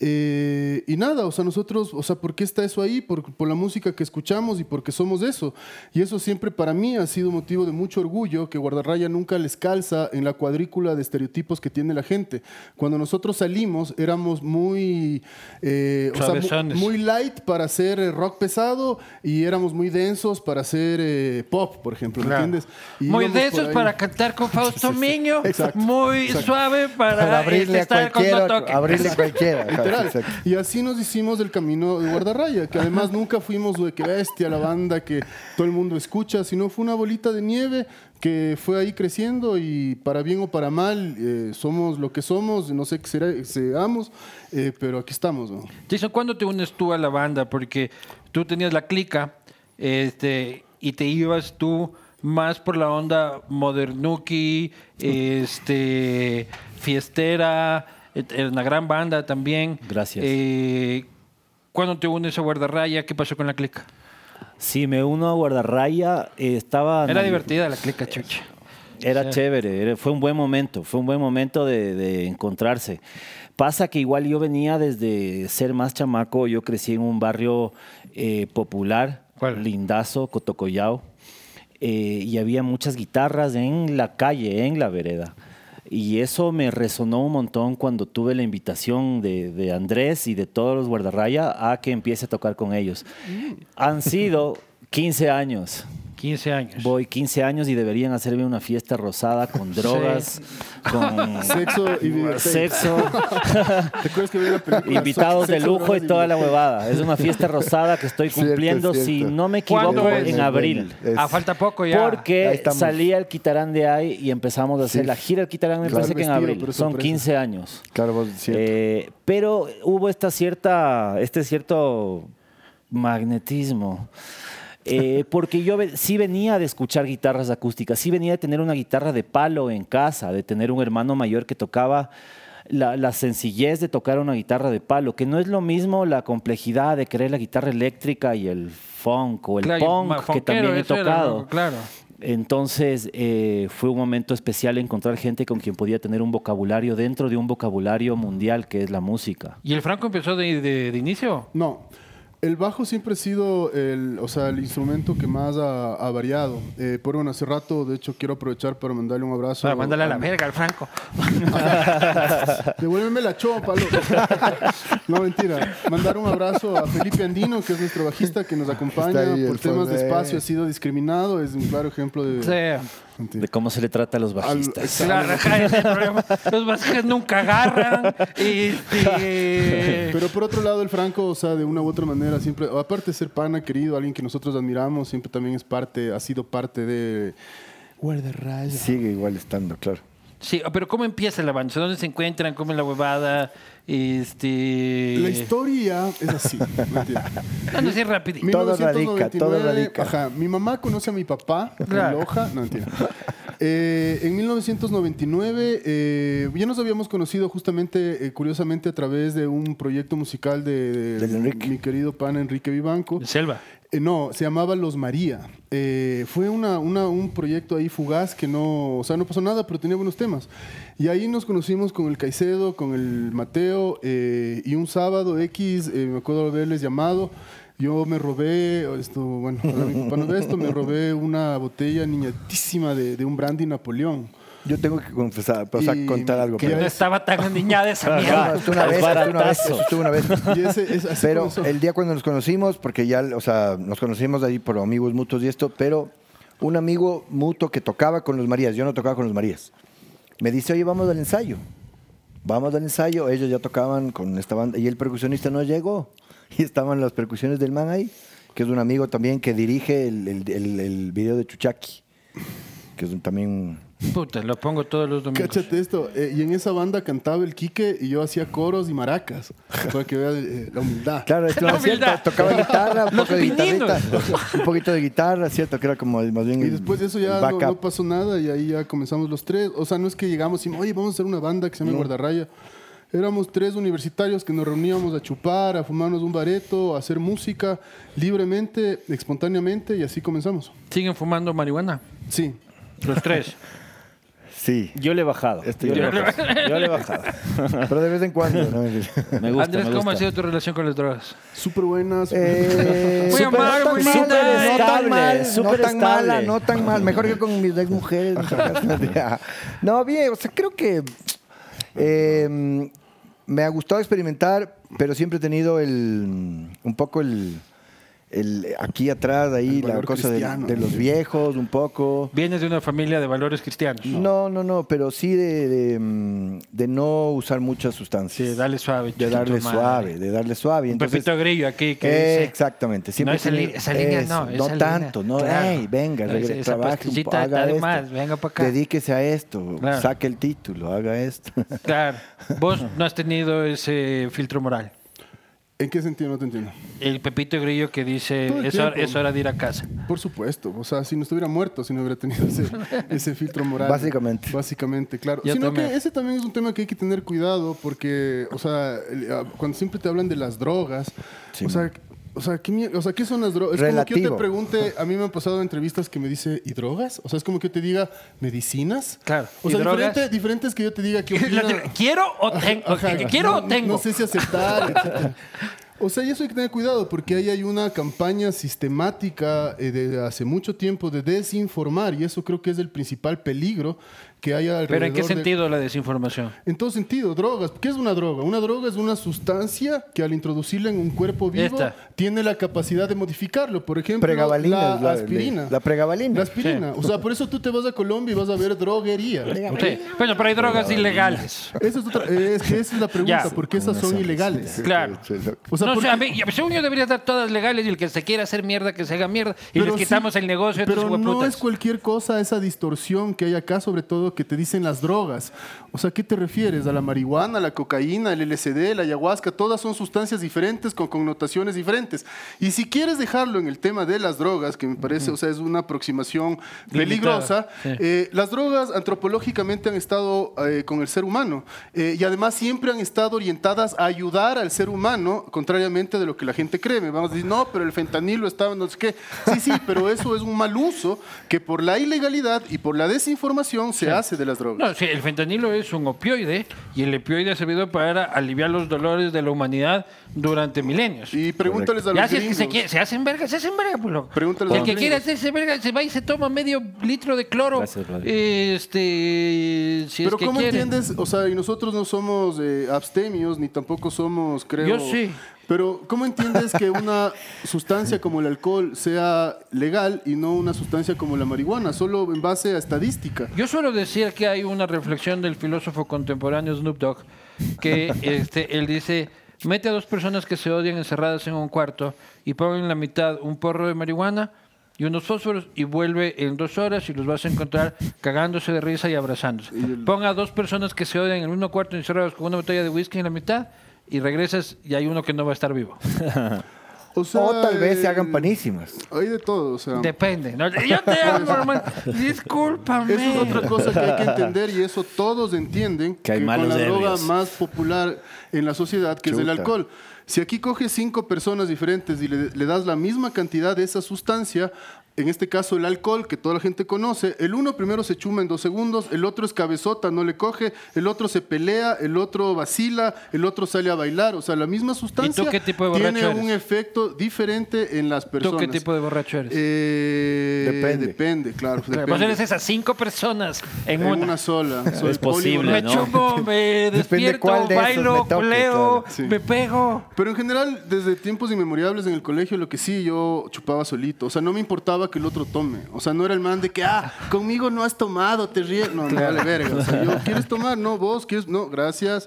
Eh, y nada, o sea, nosotros, o sea, ¿por qué está eso ahí? Por, por la música que escuchamos y porque somos eso. Y eso siempre para mí ha sido motivo de mucho orgullo que Guardarraya nunca les calza en la cuadrícula de estereotipos que tiene la gente. Cuando nosotros salimos éramos muy, eh, o sea, mu- Suavezones. muy light para hacer eh, rock pesado y éramos muy densos para hacer eh, pop, por ejemplo, ¿me Claro. entiendes? Y Muy densos para cantar con Fausto Miño, Exacto, muy exacto. suave para, Para abrirle a estar con cualquiera. No Toquen. Abrirle a cualquiera. Literal. Exacto. Y así nos hicimos del camino de Guardarraya, que además nunca fuimos de que bestia la banda que todo el mundo escucha, sino fue una bolita de nieve que fue ahí creciendo y para bien o para mal eh, somos lo que somos, no sé qué será- seamos, eh, pero aquí estamos. ¿no? Jason, ¿cuándo te unes tú a la banda? Porque tú tenías la clica este, y te ibas tú más por la onda modernuki, este, fiestera, era una gran banda también. Gracias. Eh, ¿Cuándo te unes a Guardarraya? ¿Qué pasó con la clica? Sí, me uno a Guardarraya. eh, estaba Era divertida la clica, chucha. Era chévere, era- fue un buen momento, fue un buen momento de, de encontrarse. Pasa que igual yo venía desde ser más chamaco, yo crecí en un barrio eh, popular, ¿Cuál? lindazo, Cotocollao, eh, y había muchas guitarras en la calle, en la vereda. Y eso me resonó un montón cuando tuve la invitación de, de Andrés y de todos los guardarraya a que empiece a tocar con ellos. Han sido 15 años. 15 años. Voy 15 años y deberían hacerme una fiesta rosada con drogas, con Sexo y sexo, ¿Te acuerdas que una película? invitados de lujo y toda la huevada. Es una fiesta rosada que estoy cumpliendo, cierto. si no me equivoco, en abril. Es- Ah, falta poco ya. Porque salía el Quitarán de ahí y empezamos a hacer Sí. la gira del Quitarán, me Claro. parece que en abril. pero Son sorpresa. 15 años. Claro, vos cierto. Eh, pero hubo esta cierta, este cierto magnetismo. Eh, porque yo ve- sí venía de escuchar guitarras acústicas, sí venía de tener una guitarra de palo en casa, de tener un hermano mayor que tocaba la, la sencillez de tocar una guitarra de palo, que no es lo mismo la complejidad de querer la guitarra eléctrica y el funk o el Claro, punk que también he era, tocado. Claro. Entonces eh, fue un momento especial encontrar gente con quien podía tener un vocabulario dentro de un vocabulario mundial que es la música. ¿Y el Franco empezó de, de- de inicio? No. El bajo siempre ha sido el, o sea, el instrumento que más ha, ha variado. Eh, por bueno, hace rato, de hecho, quiero aprovechar para mandarle un abrazo. Para mandarle a la verga al Franco. Devuélveme la chopa, loco. no, mentira. Mandar un abrazo a Felipe Andino, que es nuestro bajista, que nos acompaña ahí por temas de espacio. Ha sido discriminado. Es un claro ejemplo de... Sí. De cómo se le trata a los bajistas. Claro. Los básicos nunca agarran. Este... Pero por otro lado, el Franco, o sea, de una u otra manera, siempre, aparte de ser pana, querido, alguien que nosotros admiramos, siempre también es parte, ha sido parte de Guardarraya. Sigue igual estando, claro. Sí, pero ¿cómo empieza la banda? ¿Dónde se encuentran? ¿Cómo es la huevada? Este... La historia es así. No, no, sí, rapidito. Todo radica, 1999, todo radica. Ajá, mi mamá conoce a mi papá Claro. en Loja. No, mentira. Eh, en 1999 eh, ya nos habíamos conocido justamente, eh, curiosamente, a través de un proyecto musical de, mi querido pan Enrique Vivanco. De Selva. Eh, no, se llamaba Los María. Eh, fue una, un proyecto ahí fugaz que no, o sea, no pasó nada, pero tenía buenos temas. Y ahí nos conocimos con el Caicedo, con el Mateo, eh, y un sábado X, me acuerdo haberles llamado. Yo me robé, esto, bueno, para mi no ve esto, me robé una botella niñatísima de un brandy Napoleón. Yo tengo que confesar, o sea, Y- contar algo. que pero- no estaba tan aniñada esa No, mierda. esto una Es vez, esto una vez, baratazo. esto una vez. Y ese, es, así Pero el día cuando nos conocimos, porque ya, o sea, nos conocimos de ahí por amigos mutuos y esto, pero un amigo mutuo que tocaba con los Marías, yo no tocaba con los Marías, me dice, oye, vamos al ensayo. Vamos al ensayo, ellos ya tocaban con esta banda y el percusionista no llegó. Y estaban las percusiones del man ahí, que es un amigo también que dirige el, el- el- el video de Chuchaki, que es un- también... Puta, lo pongo todos los domingos. Cáchate esto, eh, y en esa banda cantaba el Quique y yo hacía coros y maracas, para que vean eh, la humildad. Claro, esto La no humildad. tocaba guitarra, un poco de guitarrita, un poquito de guitarra, cierto, que era como más bien Y después de eso ya no, no pasó nada y ahí ya comenzamos los tres. O sea, no es que llegamos y, oye, vamos a hacer una banda que se llama Guardarraya. Éramos tres universitarios que nos reuníamos a chupar, a fumarnos un bareto, a hacer música libremente, espontáneamente y así comenzamos. ¿Siguen fumando marihuana? Sí. Los tres. Sí, Yo le he bajado. Este yo, yo le he bajado. Yo le he bajado. pero de vez en cuando. ¿no? Me gusta, Andrés, me ¿cómo gusta. ha sido tu relación con las drogas? Súper buenas. Eh, Voy a súper- amar, no muy linda, no tan estable, mal, no tan mala, no tan mal. Mejor que con mis ex mujeres. no, bien, o sea, creo que eh, me ha gustado experimentar, pero siempre he tenido el un poco el, el aquí atrás ahí la cosa de, de los viejos, un poco. Vienes de una familia de valores cristianos. No, no, no, pero sí de, de, mm, de no usar muchas sustancias. Sí, dale suave. de darle madre. suave, de darle suave. Un Entonces, Pepito Grillo aquí que eh, dice, exactamente. Siempre No, esa, li- esa línea eso, no. No tanto, línea, no, claro. "Ey, venga, No, regre- esa trabaje un haga esto, más, venga para acá. Dedíquese a esto, Claro. saque el título, haga esto. Claro. Vos no has tenido ese filtro moral. ¿En qué sentido no te entiendo? El Pepito Grillo que dice, es hora, es hora de ir a casa. Por supuesto. O sea, si no estuviera muerto, si no hubiera tenido ese, ese filtro moral. Básicamente. Básicamente, claro. Yo Sino también. que ese también es un tema que hay que tener cuidado porque, o sea, ah, cuando siempre te hablan de las drogas, Sí, o sea, o sea, ¿qué, o sea, ¿qué son las drogas? Es como que yo Relativo. te pregunte, a mí me han pasado entrevistas que me dice, ¿y drogas? O sea, es como que yo te diga, ¿medicinas? Claro. O ¿Y sea, diferente, diferente es que yo te diga digo, ¿Quiero o tengo? Ajá, ¿Quiero no- o tengo? No sé si aceptar. O sea, y eso hay que tener cuidado porque ahí hay una campaña sistemática eh, de hace mucho tiempo de desinformar y eso creo que es el principal peligro que hay alrededor. ¿Pero en qué de- sentido la desinformación? En todo sentido, drogas. ¿Qué es una droga? Una droga es una sustancia que al introducirla en un cuerpo vivo Esta. tiene la capacidad de modificarlo. Por ejemplo, Pregabalina, la la- aspirina. la pregabalina. La aspirina. O sea, por eso tú te vas a Colombia y vas a ver droguería. Sí. Bueno, pero hay drogas ilegales. Esa es, otra, es que esa es la pregunta, Ya. ¿por qué esas son ilegales? Claro. O sea, no, ¿por o sea, a mí- según yo debería estar todas legales y el que se quiera hacer mierda, que se haga mierda y les Pero quitamos sí, el negocio Pero no es cualquier cosa esa distorsión que hay acá, sobre todo que te dicen las drogas. O sea, ¿qué te refieres? ¿A la marihuana, a la cocaína, el LSD, la ayahuasca? Todas son sustancias diferentes con connotaciones diferentes. Y si quieres dejarlo en el tema de las drogas, que me parece, o sea, es una aproximación peligrosa, sí. eh, las drogas antropológicamente han estado eh, con el ser humano eh, y además siempre han estado orientadas a ayudar al ser humano, contrariamente de lo que la gente cree. Me vamos a decir, no, pero el fentanilo estaba no sé qué. Sí, sí, pero eso es un mal uso que por la ilegalidad y por la desinformación se hace de las drogas. No, sí, el fentanilo es un opioide y el opioide ha servido para aliviar los dolores de la humanidad durante milenios. Y pregúntales a los Ya si es que gringos. se, quiere- se hacen verga, se hacen verga, pues loco. Pregúntales a El los que gringos. quiere hacerse verga se va y se toma medio litro de cloro. Gracias. Este, si Pero es que ¿cómo quiere. entiendes? O sea, y nosotros no somos eh, abstemios, ni tampoco somos, creo... Yo sí. Pero ¿cómo entiendes que una sustancia como el alcohol sea legal y no una sustancia como la marihuana? Solo en base a estadística. Yo suelo decir que hay una reflexión del filósofo contemporáneo Snoop Dogg, que este, él dice, mete a dos personas que se odian encerradas en un cuarto y pon en la mitad un porro de marihuana y unos fósforos y vuelve en dos horas y los vas a encontrar cagándose de risa y abrazándose. Pon a dos personas que se odian en el mismo cuarto encerrados con una botella de whisky en la mitad y regresas y hay uno que no va a estar vivo. O, sea, o tal vez se hagan eh, panísimas. Hay de todo, o sea... Depende. ¿no? Yo te amo, hermano. Discúlpame. Eso es otra cosa que hay que entender y eso todos entienden Que hay con malos la droga más popular en la sociedad, que es el alcohol. Si aquí coges cinco personas diferentes y le, le das la misma cantidad de esa sustancia, en este caso el alcohol, que toda la gente conoce, el uno primero se chuma en dos segundos, el otro es cabezota, no le coge, el otro se pelea, el otro vacila, el otro sale a bailar. O sea, la misma sustancia qué tipo de borracho tiene eres? un efecto diferente en las personas. ¿Tú qué tipo de borracho eres? Eh, Depende. Depende, claro. Claro, depende. Vos eres esas cinco personas en, en una. una, sola. Soy Es posible, Me ¿no? chupo, me despierto, cuál de esos bailo, me toque, coleo, claro. Sí. me pego. Pero en general, desde tiempos inmemorables en el colegio, lo que sí, yo chupaba solito. O sea, no me importaba que el otro tome. O sea, no era el man de que, ah, conmigo no has tomado, te ríes. No, no vale verga. O sea, yo, ¿quieres tomar? No, vos, ¿quieres? No, gracias.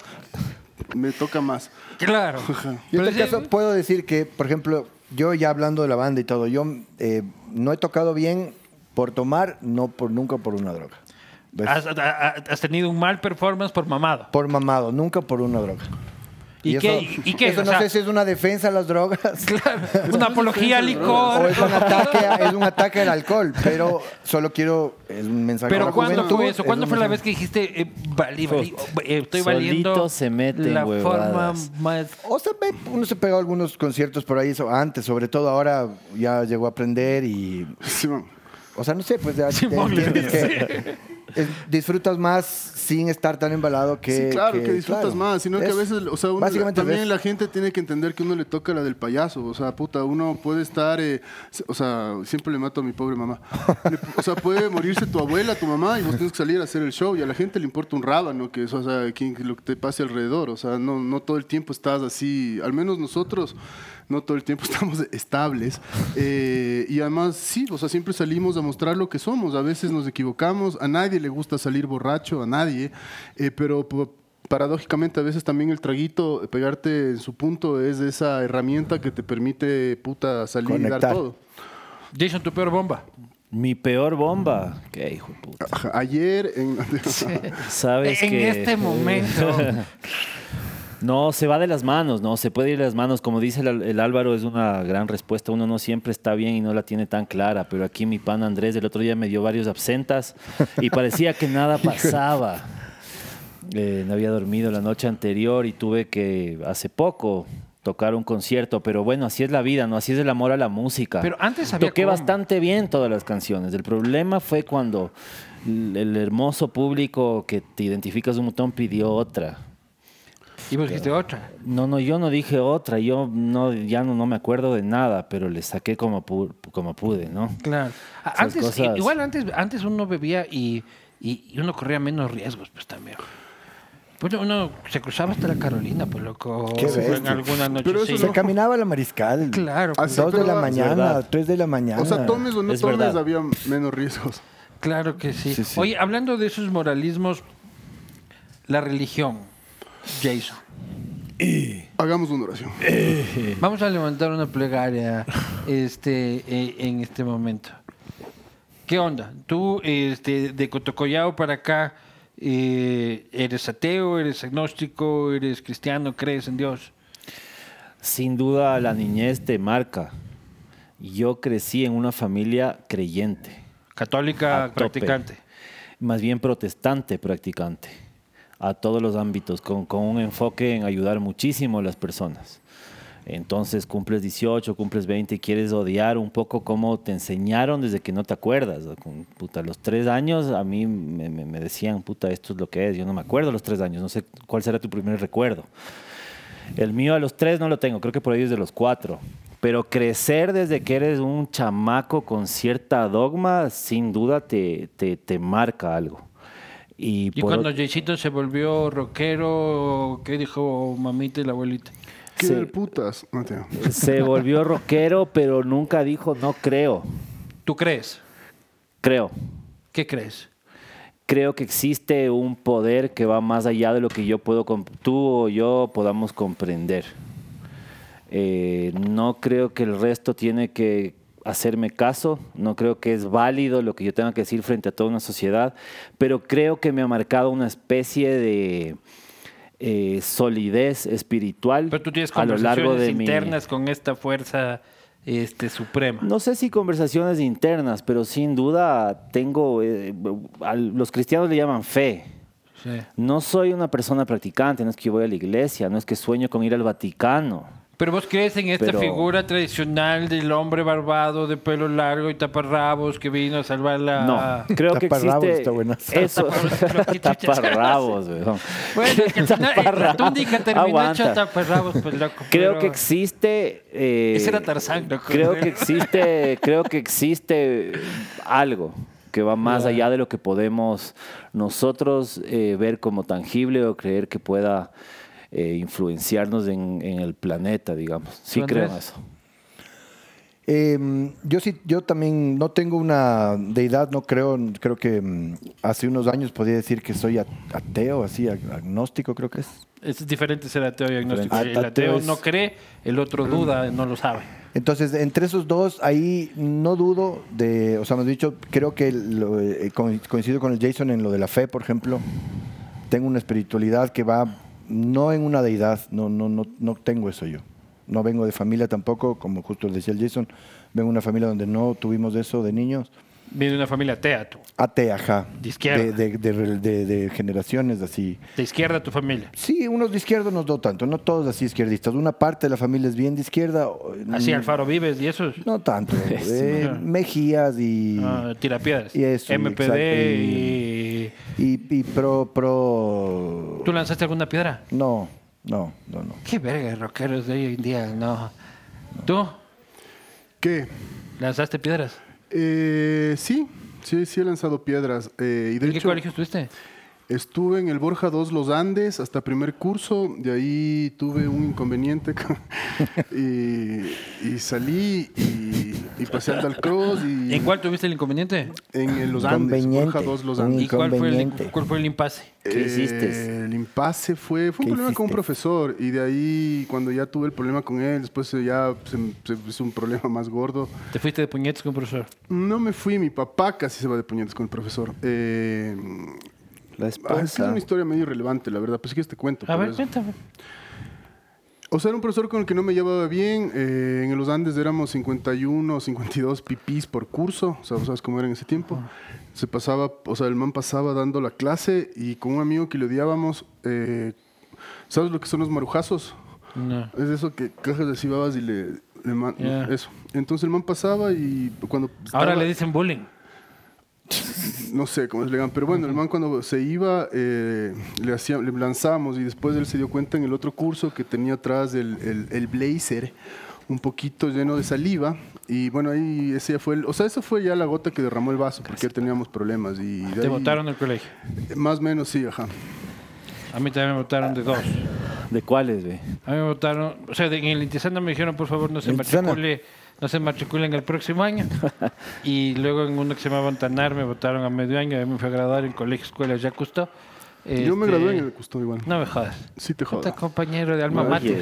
Me toca más. Claro. Yo en este caso puedo decir que, por ejemplo, yo ya hablando de la banda y todo, yo eh, no he tocado bien por tomar, no por nunca por una droga. ¿Ves? has, ha- has tenido un mal performance por mamado. Por mamado, nunca por una droga. ¿Y, qué? Eso, ¿Y qué? eso O no sea, sé si es una defensa a las drogas. claro, una apología al O licor. es un ataque, a- es un ataque al alcohol, pero solo quiero es un mensaje a Pero la ¿cuándo juventud, fue eso? es ¿Cuándo fue la vez que dijiste, eh, eh, estoy Solito valiendo se mete la forma huevadas. más... O sea, uno se pegó a algunos conciertos por ahí eso, antes, sobre todo ahora ya llegó a aprender y, Sí, o sea, no sé, pues ya te Simón le entiendes que es- disfrutas más sin estar tan embalado que... Sí, claro, que, disfrutas claro. más, sino que a Es- veces, o sea, uno- básicamente también ves- la gente tiene que entender que uno le toca la del payaso, o sea, puta, uno puede estar, eh, o sea, siempre le mato a mi pobre mamá, o sea, puede morirse tu abuela, tu mamá, y vos tienes que salir a hacer el show, y a la gente le importa un rábano, que eso, o sea, quien- lo que te pase alrededor, o sea, no, no todo el tiempo estás así, al menos nosotros, no todo el tiempo estamos estables, eh, y además, sí, o sea, siempre salimos a mostrar lo que somos, a veces nos equivocamos, a nadie le gusta salir borracho, a nadie, eh, pero paradójicamente a veces también el traguito, pegarte en su punto, es esa herramienta que te permite, puta, salir y dar todo. Jason, tu peor bomba. Mi peor bomba. Qué hijo de puta. Ayer, en... Sabes en que. este momento. No, se va de las manos, no, se puede ir de las manos. Como dice el, el Álvaro, es una gran respuesta. Uno no siempre está bien y no la tiene tan clara, pero aquí mi pan Andrés el otro día me dio varios absentas y parecía que nada pasaba. Eh, no había dormido la noche anterior y tuve que hace poco tocar un concierto, pero bueno, así es la vida, ¿no? Así es el amor a la música. Pero antes había Toqué cómo. bastante bien todas las canciones. El problema fue cuando el el hermoso público que te identificas un montón pidió otra. Y vos dijiste otra. No, no, yo no dije otra, yo no, ya no, no me acuerdo de nada, pero le saqué como, pu- como pude, ¿no? Claro. A- Esas Antes, cosas. Igual antes, antes uno bebía y, y, uno corría menos riesgos, pues también. Pues uno se cruzaba hasta la Carolina, pues loco. Qué en alguna noche. Pero eso sí. Se caminaba a la mariscal. Claro, Ah, pues, sí, Dos de la es mañana, verdad. tres de la mañana. O sea, tomes o no Es tomes, verdad. había menos riesgos. claro que sí. Sí, sí. Oye, hablando de esos moralismos, la religión, Jason. Hagamos una oración. Vamos a levantar una plegaria este, eh, en este momento. ¿Qué onda? Tú, este, de Cotocollao para acá, eh, ¿eres ateo, eres agnóstico, eres cristiano, crees en Dios? Sin duda la niñez te marca. Yo crecí en una familia creyente. Católica practicante. Más bien protestante practicante. A todos los ámbitos, con, con un enfoque en ayudar muchísimo a las personas. Entonces cumples 18, cumples 20 y quieres odiar un poco cómo te enseñaron desde que no te acuerdas. Con, los tres años a mí me, me- me decían, puta, esto es lo que es. Yo no me acuerdo los tres años, no sé cuál será tu primer recuerdo. El mío a los tres no lo tengo, creo que por ahí es de los cuatro. Pero crecer desde que eres un chamaco con cierta dogma, sin duda te, te, te marca algo. Y, Y por cuando Jaycito se volvió rockero, ¿qué dijo mamita y la abuelita? ¿Qué del putas? No se volvió rockero, pero nunca dijo no creo. ¿Tú crees? Creo. ¿Qué crees? Creo que existe un poder que va más allá de lo que yo puedo, comp- tú o yo podamos comprender. Eh, no creo que el resto tiene que hacerme caso, no creo que es válido lo que yo tenga que decir frente a toda una sociedad, pero creo que me ha marcado una especie de eh, solidez espiritual Pero tú tienes a lo largo de mi... internas con esta fuerza este, suprema. No sé si conversaciones internas, pero sin duda tengo, eh, a los cristianos le llaman fe. Sí. No soy una persona practicante, no es que yo voy a la iglesia, no es que sueño con ir al Vaticano. Pero vos crees en esta Pero- figura tradicional del hombre barbado de pelo largo y taparrabos que vino a salvar la... No, creo que existe está buenazo. eso. Taparrabos, ¿qué chucha Taparrabos, weón. Bueno, que al final, el dica terminó Aguanta. hecho taparrabos, pues loco. Creo pero- que existe. eh, Ese era Tarzán, loco. Creo que existe, creo que existe algo que va más allá de lo que podemos nosotros eh, ver como tangible o creer que pueda eh, influenciarnos en, en el planeta, digamos. Sí ¿Tú, creo en eso. Eh, yo sí, yo también no tengo una deidad, no creo, creo que mm, hace unos años podía decir que soy ateo, así, ag- agnóstico creo que es. Es diferente ser ateo y agnóstico. El ateo Ateo es- no cree, el otro duda, no lo sabe. Entonces, entre esos dos, ahí no dudo de, o sea, hemos dicho, creo que lo, eh, co- coincido con el Jason en lo de la fe, por ejemplo. Tengo una espiritualidad que va no en una deidad, no, no, no, no tengo eso yo. No vengo de familia tampoco, como justo decía el Jason, vengo de una familia donde no tuvimos eso de niños. Viene de una familia atea, tú. Atea, ajá. De izquierda. De, de- de- de- de generaciones así. De izquierda tu familia. Sí, unos de izquierda no tanto, no todos así izquierdistas. Una parte de la familia es bien de izquierda. o- Así mm, Alfaro Vives y eso. No tanto. eh, Mejías y, Ah, tirapiedras. y eso, MPD exacto, y... y, y pro, pro... ¿Tú lanzaste alguna piedra? No, no, no, no. Qué verga, rockeros de hoy en día, no. ¿Tú ¿Qué? lanzaste piedras? Eh, sí, sí, sí he lanzado piedras. eh, y de ¿En qué colegio estuviste? Estuve en el Borja 2 Los Andes hasta primer curso, de ahí tuve un inconveniente con- y, y salí y, y pasé al Dalcross y ¿En cuál tuviste el inconveniente? en el Los Andes. Borja 2 Los Andes. ¿Y cuál fue, el, Inconveniente. cuál fue el impasse? ¿Qué hiciste? Eh, El impasse fue, fue un ¿Qué problema con un profesor y de ahí cuando ya tuve el problema con él, después eh, ya se, se hizo un problema más gordo. ¿Te fuiste de puñetes con un profesor? No me fui, mi papá casi se va de puñetes con el profesor. Eh, La ah, es que es esposa. una historia medio irrelevante, la verdad, pues sí que te cuento. A ver, eso. cuéntame. O sea, era un profesor con el que no me llevaba bien. eh, en los Andes éramos 51 o 52 pipís por curso. O sea, ¿vos ¿sabes cómo era en ese tiempo? Se pasaba, o sea, el man pasaba dando la clase y con un amigo que le odiábamos, eh, ¿sabes lo que son los marujazos? No. Es eso que cajas de babas y le, le man- Ya. Eso. Entonces el man pasaba y cuando... Ahora le dicen bullying. No sé cómo se le llaman, pero bueno, el man cuando se iba, eh, le, hacía, le lanzamos y después él se dio cuenta en el otro curso que tenía atrás el, el- el blazer un poquito lleno de saliva y bueno, ahí ese ya fue, el- o sea, esa fue ya la gota que derramó el vaso porque ya teníamos problemas y de Te ahí- votaron del colegio. Más o menos sí, ajá. A mí también me votaron de dos. ¿De cuáles, ve? A mí me votaron, o sea, de- en el Intisana me dijeron, por favor, no se matricule, no se matriculen el próximo año. y luego en uno que se llamaba Antanar me votaron a medio año, mí me fue a graduar en colegio, escuela, ya custó. Yo me Este, gradué en el Custó igual. No me jodas. Sí te jodas. compañero de alma mater.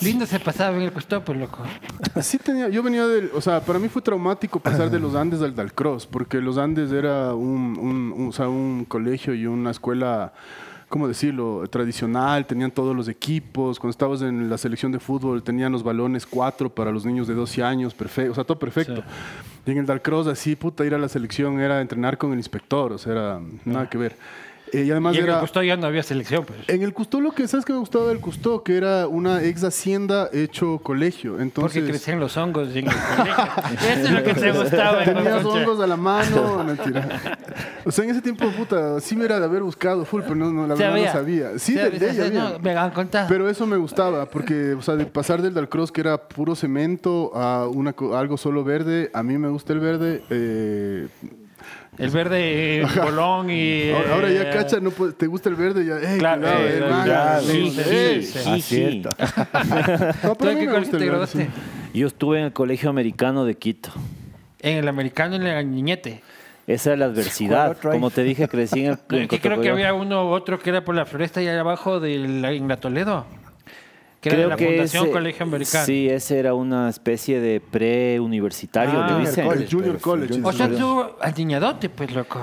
Lindo se pasaba en el custó, pues loco. Sí tenía, yo venía del, o sea, para mí fue traumático pasar de los Andes al Dalcross, porque los Andes era un, un- un- o sea, un colegio y una escuela, ¿cómo decirlo?, tradicional, tenían todos los equipos, cuando estabas en la selección de fútbol tenían los balones cuatro para los niños de 12 años, perfecto, o sea, todo perfecto. Y en el Dalcross así, puta, ir a la selección era entrenar con el inspector, o sea, era nada que ver. Eh, y además y en era... el custó ya no había selección, pues. En el Custó lo que, ¿sabes que me gustaba del Custó? Que era una ex hacienda hecho colegio. Entonces, Porque crecían los hongos en el colegio. Eso es lo que te gustaba. Tenías hongos a la mano, mentira. O sea, en ese tiempo, puta, sí me era de haber buscado full, pero no, no, la verdad no sabía. Sí, de, había, de ella sí, había. no, me han contado. Pero eso me gustaba, porque, o sea, de pasar del Dalcross, que era puro cemento, a una, a algo solo verde, a mí me gusta el verde. eh, El verde bolón y... ahora, ahora ya eh, cacha, no puede- te gusta el verde, ya, ey, Claro, cuidado, eh, man, ya, sí, sí, sí. No, ¿Tú en qué colegio gusta te el verde, graduaste? sí. Yo estuve en el colegio americano de Quito. En el americano y en la niñete. Esa era la adversidad. Como te dije, crecí en el es creo que había uno u otro que era por la floresta y allá abajo de la, en la Toledo. Que era Creo de la que Fundación ese- Colegio Americano. Sí, ese era una especie de pre-universitario, Ah, le Junior dicen. El Junior College. O sea, tú al niñadote, pues, loco.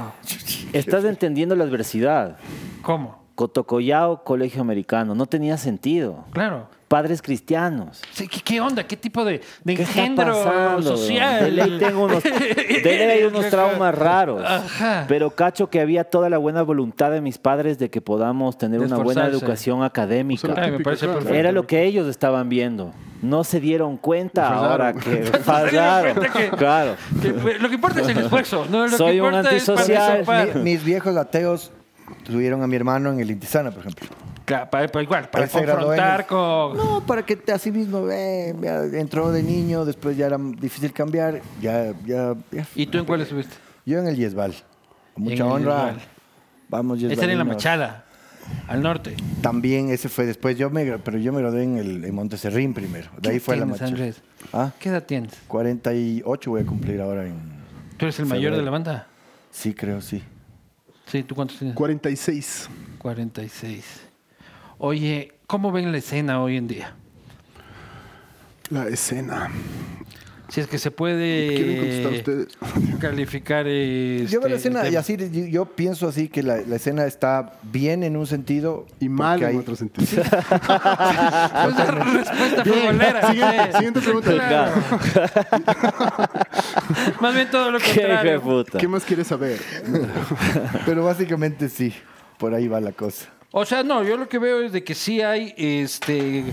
Estás entendiendo la adversidad. ¿Cómo? Cotocollao, colegio americano. No tenía sentido. Claro. Padres cristianos. Sí, ¿Qué, qué onda? ¿Qué tipo de, de ¿Qué está engendro pasando? social? De ley tengo unos, de ley hay unos traumas raros. Ajá. Pero cacho que había toda la buena voluntad de mis padres de que podamos tener una buena educación académica. O sea, Ay, me. Era lo que ellos estaban viendo. no se dieron cuenta ahora que cuenta que- Claro. Que, lo que importa es el esfuerzo, ¿no? Lo Soy que un es antisocial. participar. Mi- mis viejos ateos tuvieron a mi hermano en el Intisana, por ejemplo. Claro, para, para igual, para confrontar con... No, para que te- así mismo eh, ya entró de niño, después ya era difícil cambiar, ya, ya, ya. ¿Y tú en cuál estuviste? Yo en el Yesbal. Mucha honra. Yesbal. Vamos, Esta era en la. Machada, al norte. También ese fue después. Yo me, pero yo me gradué en, el, en Monteserrín primero. De ahí ¿Qué fue la Machada. Andrés? ¿Ah? ¿Qué edad tienes? 48 voy a cumplir ahora en... ¿Tú eres el mayor de la banda? Sí, creo, sí. Sí, ¿tú cuántos tienes? 46. 46. Oye, ¿cómo ven la escena hoy en día? La escena. Si es que se ¿Quieren contestar puede ustedes? calificar este, yo veo la escena el y así, yo- pienso así que la, la escena está bien en un sentido Y mal en hay- otro sentido. Pues la respuesta futbolera. Siguiente, sí. siguiente pregunta. Claro. Más bien todo lo puta. ¿Qué más quieres saber? Pero básicamente sí, por ahí va la cosa. O sea, no, yo lo que veo es de que sí hay este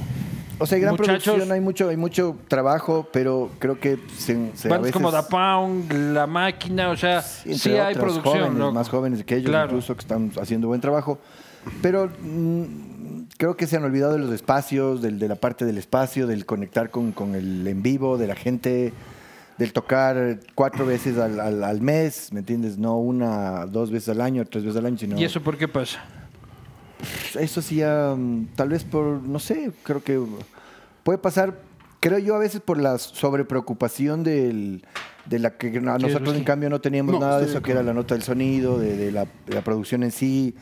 O sea, hay gran Muchachos- producción, hay mucho, hay mucho trabajo, pero creo que se, se a veces, como Da Pound, La Máquina, o sea, sí hay producción. jóvenes, loco. más jóvenes que ellos, Claro. incluso que están haciendo buen trabajo. Pero mm, creo que se han olvidado de los espacios, del, de la parte del espacio, del conectar con, con el en vivo, de la gente, del tocar cuatro veces al, al- al mes, ¿me entiendes? No una, dos veces al año, tres veces al año, sino... ¿Y eso por qué pasa? Eso sí, mm, tal vez por, no sé, creo que puede pasar, creo yo a veces por la sobrepreocupación del, de la que a nosotros en cambio no teníamos No, nada de eso, que era la nota del sonido, de, de la, de la producción en sí,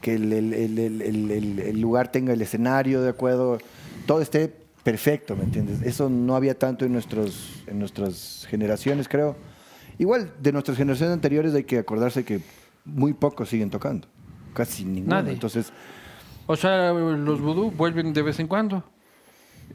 que el- el lugar tenga el escenario de acuerdo, todo esté perfecto, ¿me entiendes? Eso no había tanto en, nuestros, en nuestras generaciones, creo. Igual, de nuestras generaciones anteriores hay que acordarse que muy pocos siguen tocando, casi ninguno. Nadie. Entonces, O sea, los vudú vuelven de vez en cuando.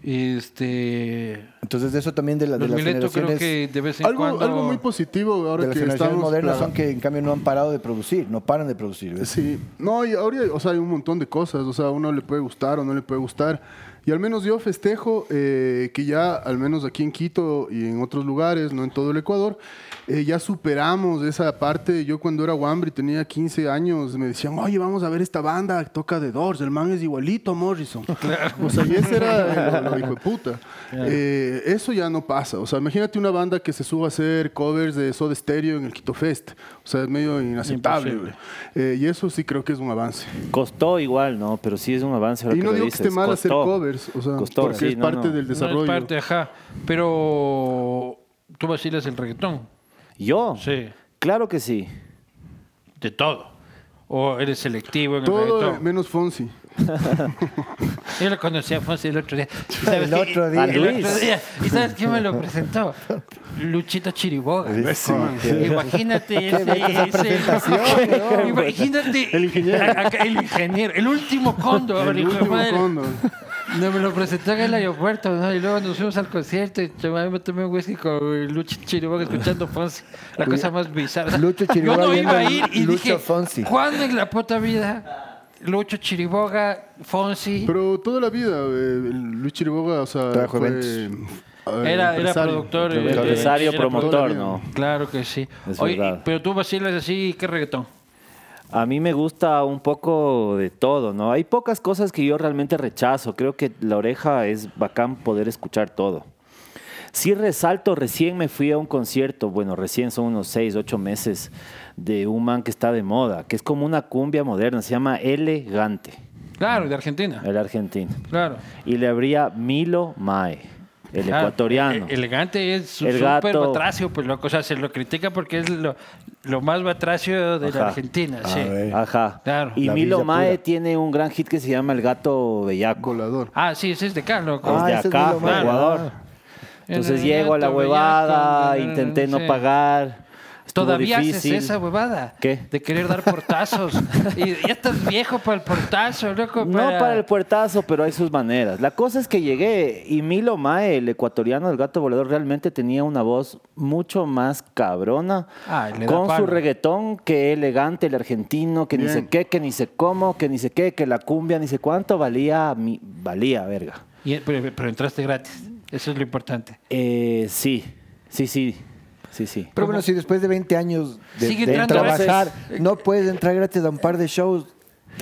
Este Entonces, de eso también de, la, de los las Mileto creo generaciones, que de vez en Algo, cuando algo muy positivo ahora de las que generaciones estamos... modernas claro. son que en cambio no han parado de producir, no paran de producir. ¿ves? Sí, no, y ahora, o sea, hay un montón de cosas, o sea, a uno le puede gustar o no le puede gustar. Y al menos yo festejo eh, que ya, al menos aquí en Quito y en otros lugares, no en todo el Ecuador, eh, ya superamos esa parte. Yo cuando era Wambri tenía 15 años, me decían, oye, vamos a ver esta banda que toca de Doors, el man es igualito a Morrison. O sea, y ese era lo, lo hijo de puta. Eh, eso ya no pasa. O sea, imagínate una banda que se suba a hacer covers de Soda Stereo en el Quito Fest. O sea, es medio inaceptable. Eh, y eso sí creo que es un avance. Costó igual, ¿no? Pero sí es un avance. ahora Y no lo digo dices. que esté mal hacer covers, o sea, Costó, porque sí, es no, parte no. del no desarrollo. es parte, ajá. Pero tú vacilas el reggaetón. ¿Yo? Sí. Claro que sí. De todo. O eres selectivo en el Todo reggaetón. menos Fonsi. Yo lo conocí a Fonsi el otro día. ¿Y sabes El qué? otro día. A El Luis. otro día. ¿Y sabes quién me lo presentó? Luchito Chiriboga. Imagínate ese, presentación, ¿no? Imagínate El ingeniero. el ingeniero, el último cóndor, El último madre. cóndor. No, me lo presentó en el aeropuerto, ¿no? Y luego nos fuimos al concierto y yo me tomé un whisky con Lucho Chiriboga escuchando Fonsi. La cosa más bizarra. Lucho yo Chiriboga no iba a ir y Lucho dije, Fonsi. ¿cuándo en la puta vida Lucho Chiriboga, Fonsi? Pero toda la vida, eh, Luis Chiriboga, o sea, Trabajo fue, eventos. eh, Era, productor. eh, Empresario, era promotor, ¿no? Claro que sí. Es Oye, verdad. pero tú vacilas así, ¿qué reggaetón? A mí me gusta un poco de todo, ¿no? Hay pocas cosas que yo realmente rechazo. Creo que la oreja es bacán poder escuchar todo. Sí resalto, recién me fui a un concierto, bueno, recién son unos seis, ocho meses, de un man que está de moda, que es como una cumbia moderna, se llama Elegante, Claro, de Argentina. el argentino. Claro. Y le abría Milo Mae, el Claro, ecuatoriano. e- Elegante es El súper gato. batracio, pues loco. O sea, se lo critica porque es lo, lo más batracio de Ajá. la Argentina. sí. ver. Ajá. Claro. Y La Milo Mae pura. tiene un gran hit que se llama El Gato Bellaco. Volador. Ah, sí, ese es de acá, loco. Es Ah, de es acá, Milo Mae. Ecuador. Ah. Entonces llego a la huevada, intenté no sí. pagar. Todavía difícil. haces esa huevada. ¿Qué? De querer dar portazos. y ya estás viejo para el portazo, loco. No para el puertazo, pero hay sus maneras. La cosa es que llegué y Milo Mae, el ecuatoriano del gato volador, realmente tenía una voz mucho más cabrona. Ah, le da con su reggaetón que elegante, el argentino, que ni Bien. sé qué, que ni sé cómo, que ni sé qué, que la cumbia, ni sé cuánto, valía, mi- valía, verga. Y- pero, pero entraste gratis. Eso es lo importante. Eh, sí, sí, sí, sí, sí. Pero bueno, si después de 20 años de, trabajar no puedes entrar gratis a un par de shows,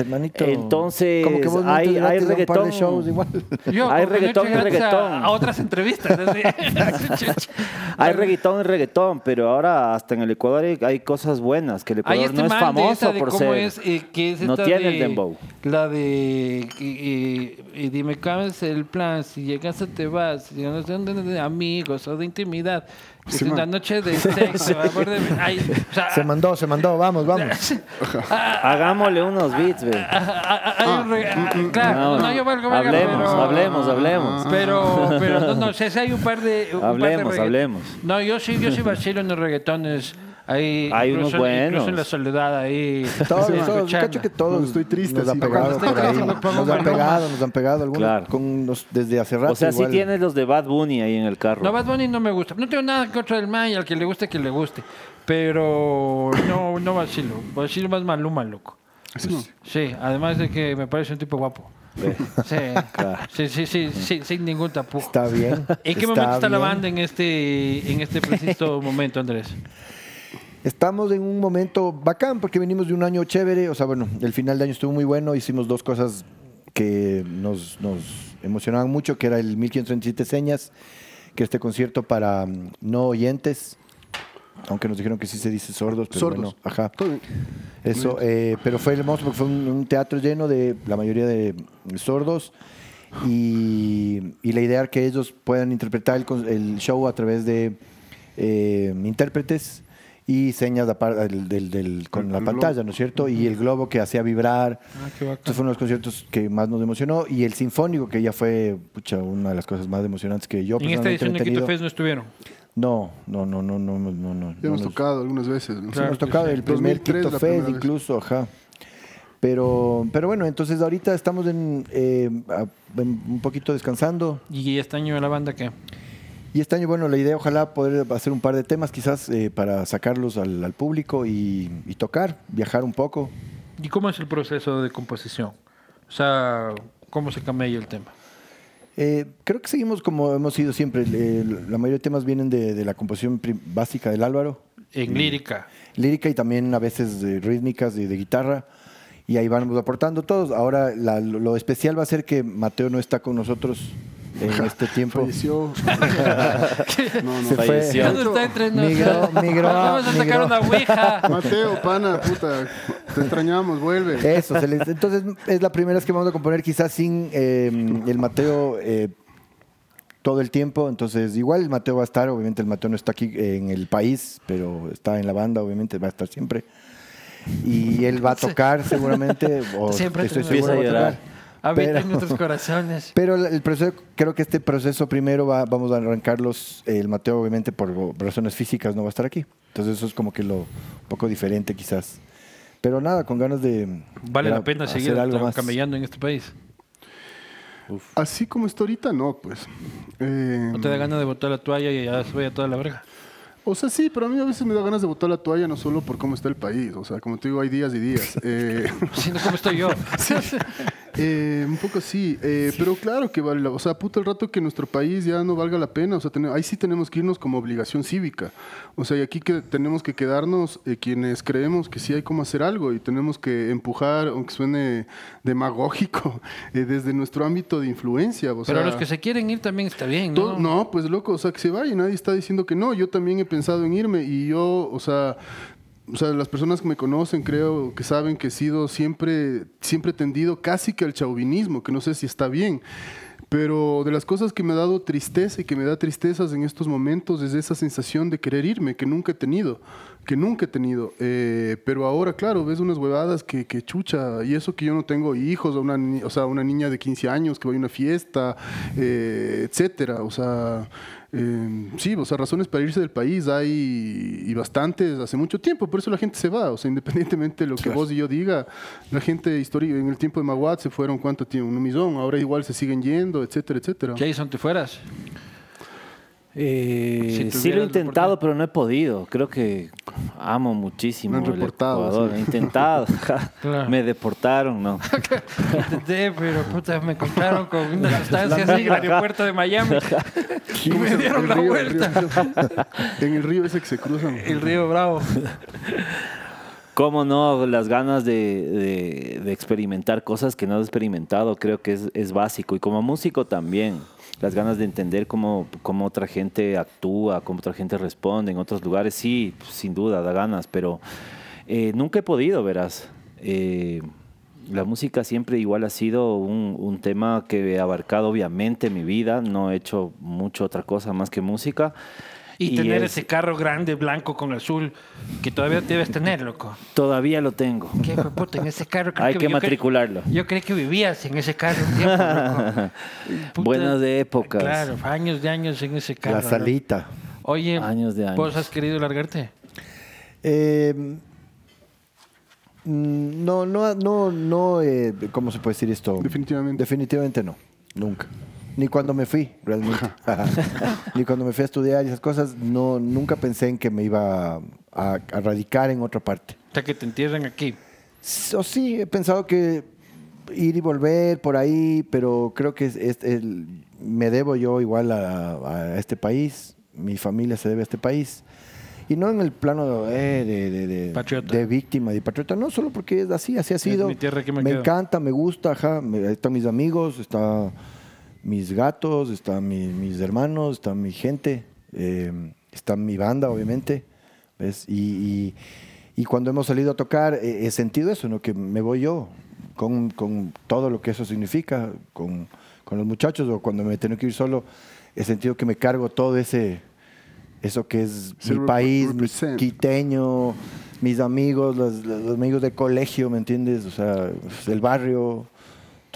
hermanito. Entonces, como que vos no hay- hay gratis a un par de reggaetón. shows igual. Yo, Hay reggaetón y a- reggaetón. A, otras entrevistas. así. Hay reggaetón y reggaetón, pero ahora hasta en el Ecuador hay, hay cosas buenas, que el Ecuador este no es famoso por cómo ser... es, eh, que es no tiene de- el dembow. La de y, y- y dime cuál es el plan, si llegas te vas, si no son de, de amigos o de intimidad, Sí, es una noche de sexo, de ay, o sea, Se mandó, se mandó, vamos, vamos. Hagámosle unos beats, ah, ah, hay un reg- ah, claro, no, no, yo valgo verga, hablemos, pero- hablemos, hablemos. Pero, pero no, no, o sea, sí hay un par de. un par de Hablemos, hablemos. No, yo sí, yo sí vacilo en los reggaetones. Ahí, Hay unos incluso, Incluso en buenos. la soledad ahí. Todos, todos, cacho que todos estoy triste, nos han pegado por ahí. Nos han pegado, nos han pegado algunos Claro. con los- desde hace rato. O sea, sí igual. tienes los de Bad Bunny ahí en el carro. No, Bad Bunny no me gusta. No tengo nada contra el man y al que le guste, que le guste. Pero no, no vacilo. Vacilo más Maluma, loco. Así no. Sí, además de que me parece un tipo guapo. Sí, sí, sí, sí, sí, sin ningún tapujo. Está bien. ¿En qué momento está la bien. banda en este, en este preciso momento, Andrés? Estamos en un momento bacán porque venimos de un año chévere. O sea, bueno, el final de año estuvo muy bueno. Hicimos dos cosas que nos, nos emocionaban mucho, que era el 1537 Señas, que este concierto para mm, no oyentes, aunque nos dijeron que sí se dice sordos, pero Sordos. bueno, ajá. Eso, eh, pero fue hermoso porque fue un, un teatro lleno de la mayoría de sordos y, y la idea era que ellos puedan interpretar el, el show a través de eh, intérpretes y señas apar- del- del- del- con El- la el pantalla, globo. ¿no es cierto? Y el globo que hacía vibrar. Ah, qué bacán. Estos fueron los conciertos que más nos emocionó y el sinfónico que ya fue pucha, una de las cosas más emocionantes que yo En esta edición de Quito. Fest no estuvieron. No, no, no, no, no, no, no, no. Ya no hemos tocado algunas veces. ¿no? Sí, Claro hemos tocado sí. el primer 2003 Quito Fest incluso, ajá. Pero, pero bueno, entonces ahorita estamos en, eh, un poquito descansando. ¿Y este año la banda qué? Y este año, bueno, la idea ojalá poder hacer un par de temas quizás eh, para sacarlos al, al público y, y tocar, viajar un poco. ¿Y cómo es el proceso de composición? O sea, ¿cómo se camella el tema? Eh, creo que seguimos como hemos sido siempre. Eh, la mayoría de temas vienen de, de la composición básica del Álvaro. En lírica. lírica y también a veces de rítmicas y de guitarra. Y ahí vamos aportando todos. Ahora la- lo especial va a ser que Mateo no está con nosotros en este tiempo. Falleció. no, no. Se. Falleció. No está entre nosotros. Migró, migró, Vamos a sacar una ouija. Mateo, pana, puta. Te extrañamos, vuelve. Eso, se les- entonces es la primera vez que vamos a componer quizás sin eh, el Mateo eh, todo el tiempo. Entonces igual el Mateo va a estar, obviamente el Mateo no está aquí en el país, pero está en la banda, obviamente va a estar siempre. Y él va a tocar seguramente, o Siempre estoy seguro va a tocar. Habita Pero- en nuestros corazones. Pero el proceso, creo que este proceso primero va, vamos a arrancarlos. El Mateo, obviamente, por razones físicas, no va a estar aquí. Entonces, eso es como que lo un poco diferente, quizás. Pero nada, con ganas de. Vale de la pena seguir algo más. camellando en este país. Así como está ahorita, no, pues. Eh, ¿No te da ganas de botar la toalla y ya se vaya toda la verga? O sea, sí, pero a mí a veces me da ganas de botar la toalla, no solo por cómo está el país. O sea, como te digo, hay días y días. Eh, como estoy yo. eh, un poco sí, eh, pero claro que vale, la- o sea, puto el rato que nuestro país ya no valga la pena, o sea, ahí sí tenemos que irnos como obligación cívica, o sea, y aquí que tenemos que quedarnos eh, quienes creemos que sí hay como hacer algo y tenemos que empujar, aunque suene demagógico, eh, desde nuestro ámbito de influencia, o Pero sea, los que se quieren ir también está bien, ¿no? todo- no, pues loco, o sea, que se vaya, nadie está diciendo que no. Yo también he pensado en irme y yo, o sea, o sea, las personas que me conocen creo que saben que he sido siempre, siempre tendido casi que al chauvinismo, que no sé si está bien. Pero de las cosas que me ha dado tristeza y que me da tristezas en estos momentos es esa sensación de querer irme, que nunca he tenido, que nunca he tenido. Eh, pero ahora, claro, ves unas huevadas que, que chucha, y eso que yo no tengo hijos, una, o sea, una niña de 15 años que va a una fiesta, eh, etcétera. O sea, eh, sí, o sea, razones para irse del país hay y bastantes hace mucho tiempo, por eso la gente se va. O sea, independientemente de lo que vos y yo diga, la gente histórica en el tiempo de Maguat se fueron cuánto tiempo, un millón, ahora igual se siguen yendo, etcétera, etcétera. Jason, ¿te fueras? Eh, Si sí lo he intentado, pero no he podido. Creo que amo muchísimo Me han el reportado, Ecuador. sí. He intentado. Claro. Me deportaron, ¿no? Intenté, pero puta, me encontraron con una sustancia así en el aeropuerto de Miami. y me dieron El la río, el vuelta. río. en el río ese que se cruzan. El río Bravo. ¿Cómo no? Las ganas de, de- de experimentar cosas que no has experimentado creo que es, es básico. Y como músico también. Las ganas de entender cómo, cómo otra gente actúa, cómo otra gente responde en otros lugares. Sí, sin duda, da ganas. Pero eh, nunca he podido, verás. Eh, la música siempre igual ha sido un, tema que he abarcado obviamente mi vida. No he hecho mucho otra cosa más que música. Y, tener es- ese carro grande, blanco con azul, que todavía debes tener, loco. Todavía lo tengo. ¿Qué fue puta? En ese carro. creo Hay que matricularlo. Yo creí que vivías en ese carro un tiempo, loco. Buenas de épocas. Claro, años de años en ese carro. La ¿no? salita. Oye, Años de años. ¿vos has querido largarte? Eh, mm, no, no, no, no, eh, ¿cómo se puede decir esto? Definitivamente. Definitivamente no, nunca. Ni cuando me fui, realmente. Ni cuando me fui a estudiar y esas cosas, no, nunca pensé en que me iba a, a radicar en otra parte. Hasta que te entierren aquí. O sí, he pensado que ir y volver por ahí, pero creo que es, es el- me debo yo igual a, a este país, mi familia se debe a este país. Y no en el plano eh, de, de, de- Patriota. de víctima, de patriota, no, solo porque es así, así ha sido. mi tierra, aquí me encanta, me gusta, ajá, me- están mis amigos, están mis gatos, están mi- mis hermanos, está mi gente, eh, está mi banda, obviamente. ¿ves? Y, y- y cuando hemos salido a tocar, eh, he sentido eso, ¿no? que me voy yo, con, con todo lo que eso significa, con, con los muchachos, o cuando me he tenido que ir solo, he sentido que me cargo todo ese, eso que es Sí, mi país, mi quiteño, mis amigos, los, los amigos del colegio, ¿me entiendes? O sea, el barrio,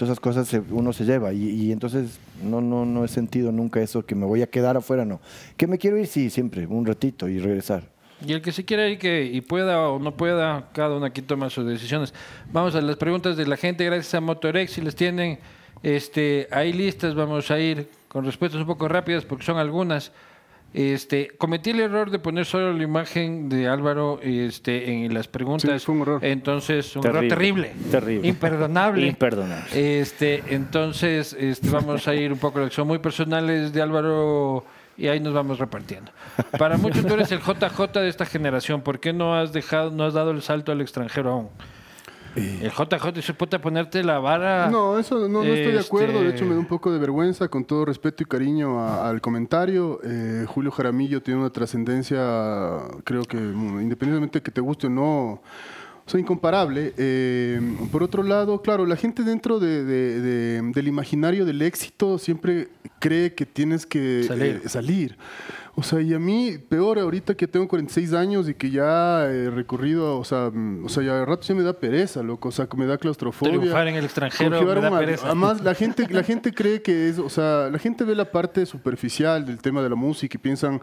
todas esas cosas se- uno se lleva. Y, y entonces no, no, no he sentido nunca eso, que me voy a quedar afuera, no. Que me quiero ir, sí, siempre, un ratito y regresar. Y el que se quiera ir que, y pueda o no pueda, cada uno aquí toma sus decisiones. Vamos a las preguntas de la gente, gracias a Motorex, si les tienen este, ahí listas, vamos a ir con respuestas un poco rápidas porque son algunas. Este, cometí el error de poner solo la imagen de Álvaro este, en las preguntas. Sí, fue un error. Entonces, un error terrible. Terrible. Imperdonable. Imperdonable. Este, entonces, este, vamos a ir un poco, son muy personales de Álvaro y ahí nos vamos repartiendo. Para muchos tú eres el JJ de esta generación. ¿Por qué no has dejado, no has dado el salto al extranjero aún? El JJ se puede ponerte la vara. No, eso no, no estoy de acuerdo. De Este- hecho, me da un poco de vergüenza, con todo respeto y cariño a- al comentario. Eh, Julio Jaramillo tiene una trascendencia, creo que mm, independientemente de que te guste o no, soy incomparable. Eh, por otro lado, claro, la gente dentro de- de- de- del imaginario del éxito siempre cree que tienes que Salir. eh, salir. O sea, y a mí, peor ahorita que tengo 46 años y que ya he recorrido, o sea, mm, o sea, ya de rato ya me da pereza, loco, o sea, que me da claustrofobia. Triunfar en el extranjero me da pereza. Además, la gente, la gente cree que es, o sea, la gente ve la parte superficial del tema de la música y piensan,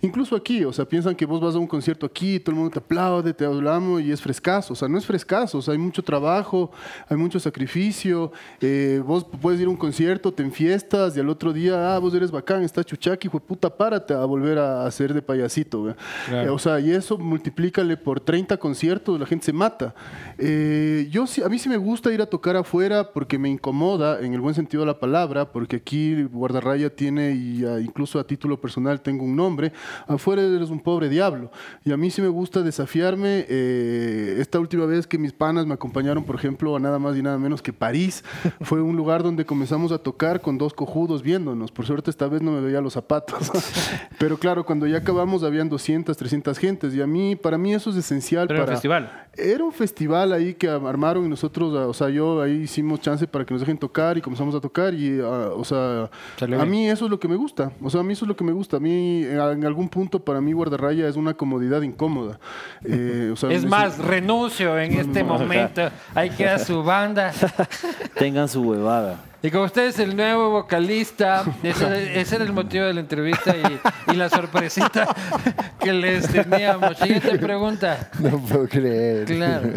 incluso aquí, o sea, piensan que vos vas a un concierto aquí, todo el mundo te aplaude, te hablamos y es frescazo. O sea, no es frescazo, o sea, hay mucho trabajo, hay mucho sacrificio. eh, vos puedes ir a un concierto, te enfiestas y al otro día, ah, vos eres bacán, estás chuchaqui, fue puta, párate a volver a hacer de payasito. Claro. Eh, o sea, y eso multiplícale por 30 conciertos, la gente se mata. Eh, yo sí, a mí sí me gusta ir a tocar afuera porque me incomoda, en el buen sentido de la palabra, porque aquí Guardarraya tiene, y incluso a título personal tengo un nombre, afuera eres un pobre diablo. Y a mí sí me gusta desafiarme. eh, esta última vez que mis panas me acompañaron, por ejemplo, a nada más y nada menos que París, fue un lugar donde comenzamos a tocar con dos cojudos viéndonos. Por suerte esta vez no me veía los zapatos. Pero claro, cuando ya acabamos habían 200, 300 gentes y a mí, para mí eso es esencial. Pero era un para, festival. Era un festival ahí que armaron y nosotros, o sea, yo ahí hicimos chance para que nos dejen tocar y comenzamos a tocar y, ah, o sea, Salió a bien. mí eso es lo que me gusta. O sea, a mí eso es lo que me gusta. A mí, eh, en algún punto, para mí, guardarraya es una comodidad incómoda. Eh, o sea, Es más, renuncio en este momento. Ahí queda su banda. Tengan su huevada. Y como usted es el nuevo vocalista, ese, ese era el motivo de la entrevista y, y la sorpresita que les teníamos. Siguiente pregunta. No puedo creer. Claro.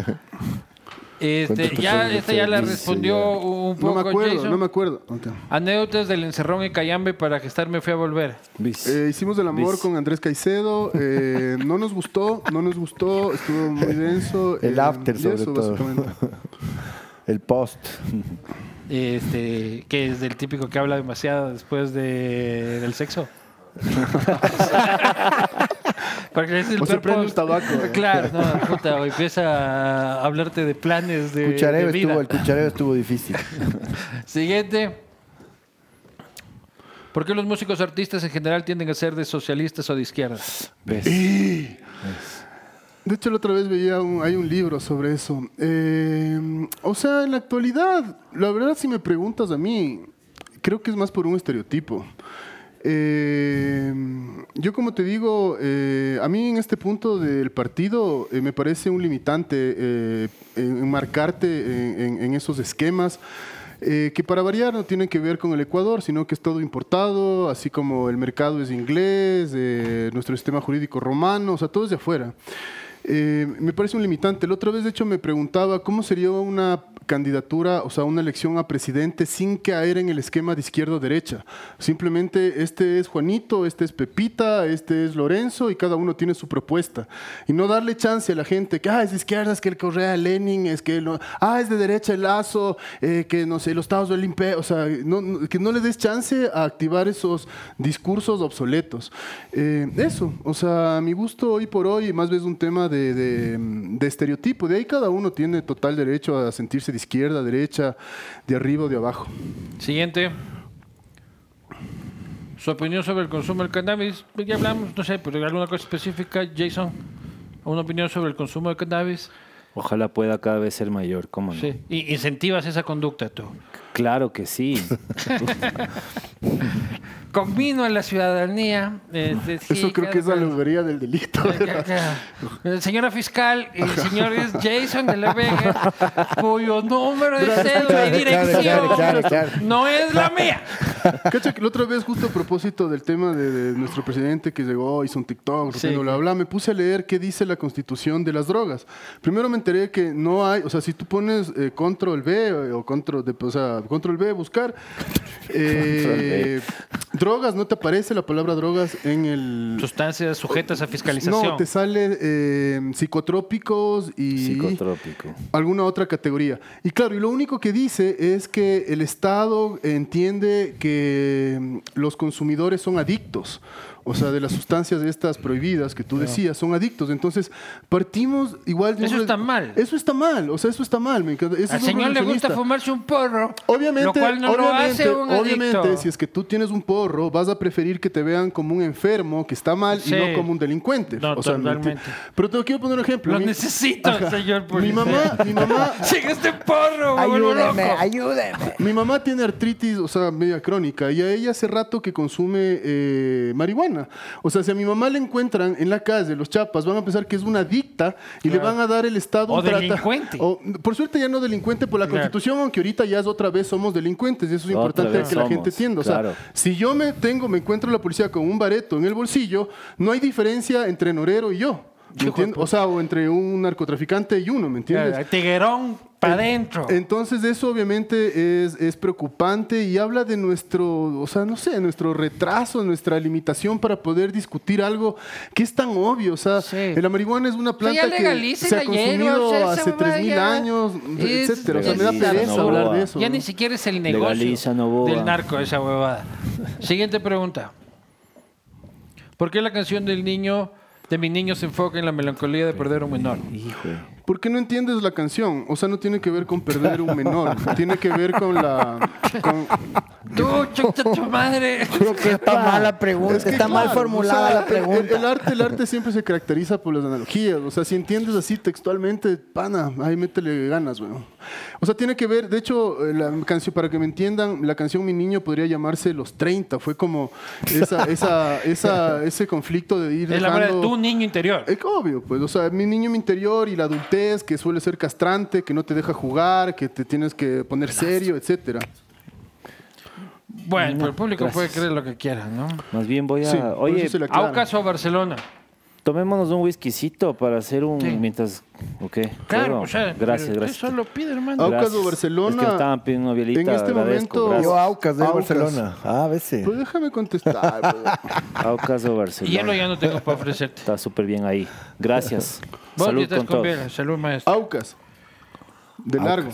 Este, ya, esta ya la respondió señor. un No poco me acuerdo, Jason. no me acuerdo. Ok. Anécdotas del encerrón y Cayambe para gestar me fui a volver. Eh, hicimos el amor Bis. con Andrés Caicedo. eh, no nos gustó, no nos gustó, estuvo muy denso. El eh, after, sobre eso, todo. El post. Este, que es del típico que habla demasiado después de, del sexo. Porque es el O se prende un tabaco, eh. Claro, no, puta, o empieza a hablarte de planes de, Cuchareo de vida. estuvo, el cuchareo estuvo difícil. Siguiente. ¿Por qué los músicos artistas en general tienden a ser de socialistas o de izquierdas? ¿Ves? De hecho, la otra vez veía un, hay un libro sobre eso. Eh, o sea, en la actualidad, la verdad, si me preguntas a mí, creo que es más por un estereotipo. Eh, yo, como te digo, eh, a mí en este punto del partido eh, me parece un limitante eh, en enmarcarte en, en- en esos esquemas. que para variar no tienen que ver con el Ecuador, sino que es todo importado, así como el mercado es inglés, nuestro sistema jurídico romano, o sea, todo es de afuera. Eh, me parece un limitante. La otra vez, de hecho, me preguntaba cómo sería una candidatura, o sea, una elección a presidente sin caer en el esquema de izquierda-derecha. Simplemente este es Juanito, este es Pepita, este es Lorenzo y cada uno tiene su propuesta. Y no darle chance a la gente que, ah, es de izquierda, es que el Correa Lenin, es que, ah, es de derecha el Lazo, eh, que no sé, los Estados del Imperio, o sea, no- que no le des chance a activar esos discursos obsoletos. Eh, eso, o sea, a mi gusto hoy por hoy, más bien un tema de, de- de estereotipo. De ahí cada uno tiene total derecho a sentirse de izquierda, derecha, de arriba o de abajo. Siguiente. Su opinión sobre el consumo del cannabis. Ya hablamos, no sé, pero alguna cosa específica, Jason. Una opinión sobre el consumo de cannabis. Ojalá pueda cada vez ser mayor, ¿cómo no? Sí. Y incentivas esa conducta tú. Claro que sí. Convino a la ciudadanía. este, sí, Eso creo que es la alegoría del delito. Eh, Señora fiscal, el señor es Jason de la Vega, cuyo número de cédula y dirección claro, claro, claro. no es la mía. Cacha que la otra vez, justo a propósito del tema de, de nuestro presidente que llegó, hizo un TikTok, Sí. bla, bla, bla, me puse a leer qué dice la constitución de las drogas. Primero me enteré que no hay, o sea, si tú pones eh, control B eh, o control, de, o sea, control B, buscar, eh, drogas, no te aparece la palabra drogas en el... Sustancias sujetas a fiscalización. No, te sale eh, psicotrópicos y Psicotrópico. alguna otra categoría. Y claro, y lo único que dice es que el Estado entiende que mm, los consumidores son adictos. O sea, de las sustancias estas prohibidas que tú decías, son adictos. Entonces, partimos igual de Eso está mal. Eso está mal, o sea, eso está mal. me encanta. Al es señor le gusta fumarse un porro, Obviamente, lo cual no lo obviamente, hace un obviamente, adicto. si es que tú tienes un porro, vas a preferir que te vean como un enfermo que está mal Sí. y no como un delincuente. No, o sea, ¿me totalmente. Pero te quiero poner un ejemplo. Lo Mi- necesito, señor Mi policía. mamá, mi mamá, Sigue este porro. Ayúdeme, ayúdeme. mi mamá tiene artritis, o sea, media crónica, y a ella hace rato que consume eh, marihuana. O sea, si a mi mamá le encuentran en la calle los chapas, van a pensar que es una adicta y le van a dar el Estado O un trata- delincuente. o, por suerte ya no delincuente por la Claro. Constitución, aunque ahorita ya es otra vez somos delincuentes, y eso es Otra importante que la gente entienda. O sea, claro. si yo me tengo, me encuentro la policía con un bareto en el bolsillo, no hay diferencia entre Norero y yo. ¿Me entiendes? O sea, o entre un narcotraficante y uno, ¿me entiendes? Tiguerón para adentro. Entonces eso obviamente es, es preocupante y habla de nuestro, o sea, no sé, nuestro retraso, nuestra limitación para poder discutir algo que es tan obvio. O sea, Sí. la marihuana es una planta que se ha consumido o sea, esa hace huevada 3.000 ya años, es- etcétera. O sea, me da pereza hablar de Ya eso. Ya ¿no? ni siquiera es el negocio del narco esa huevada. Siguiente pregunta. ¿Por qué la canción del niño, de mi niño, se enfoca en la melancolía de perder un menor? Hijo. ¿Por qué no entiendes la canción? O sea, no tiene que ver con perder un menor, tiene que ver con la... con- Tú, chucha tu madre. Creo que está mal la pregunta, Es que, está mal claro, formulada o sea, la el- pregunta. El, el arte, el arte siempre se caracteriza por las analogías. O sea, si entiendes así textualmente, pana, ahí métele ganas, güey. O sea, tiene que ver, de hecho, eh, la canción, para que me entiendan, la canción Mi Niño podría llamarse Los 30. Fue como esa, esa, esa, ese conflicto de ir Es la verdad de dejando- tu niño interior. es obvio, pues, o sea, mi niño mi interior y la adultez que suele ser castrante, que no te deja jugar, que te tienes que poner serio, etcétera. Bueno, pero el público puede creer lo que quiera, ¿no? Más bien voy a. Sí, Oye. Aucas o Barcelona. Tomémonos un whiskycito para hacer un... Sí. Mientras... Ok. Claro, o sea, Gracias, gracias. Usted solo pide, hermano. Aucas Gracias. o Barcelona, Es que me estaban pidiendo una bielita. en este momento- gracias. Yo Aucas de Aucas. Barcelona. Ah, a veces. Pues déjame contestar. pues. Aucas o Barcelona. Hielo ya no tengo para ofrecerte. Está súper bien ahí. Gracias. Salud con con todo. biela. Salud, maestro. Aucas. De largo.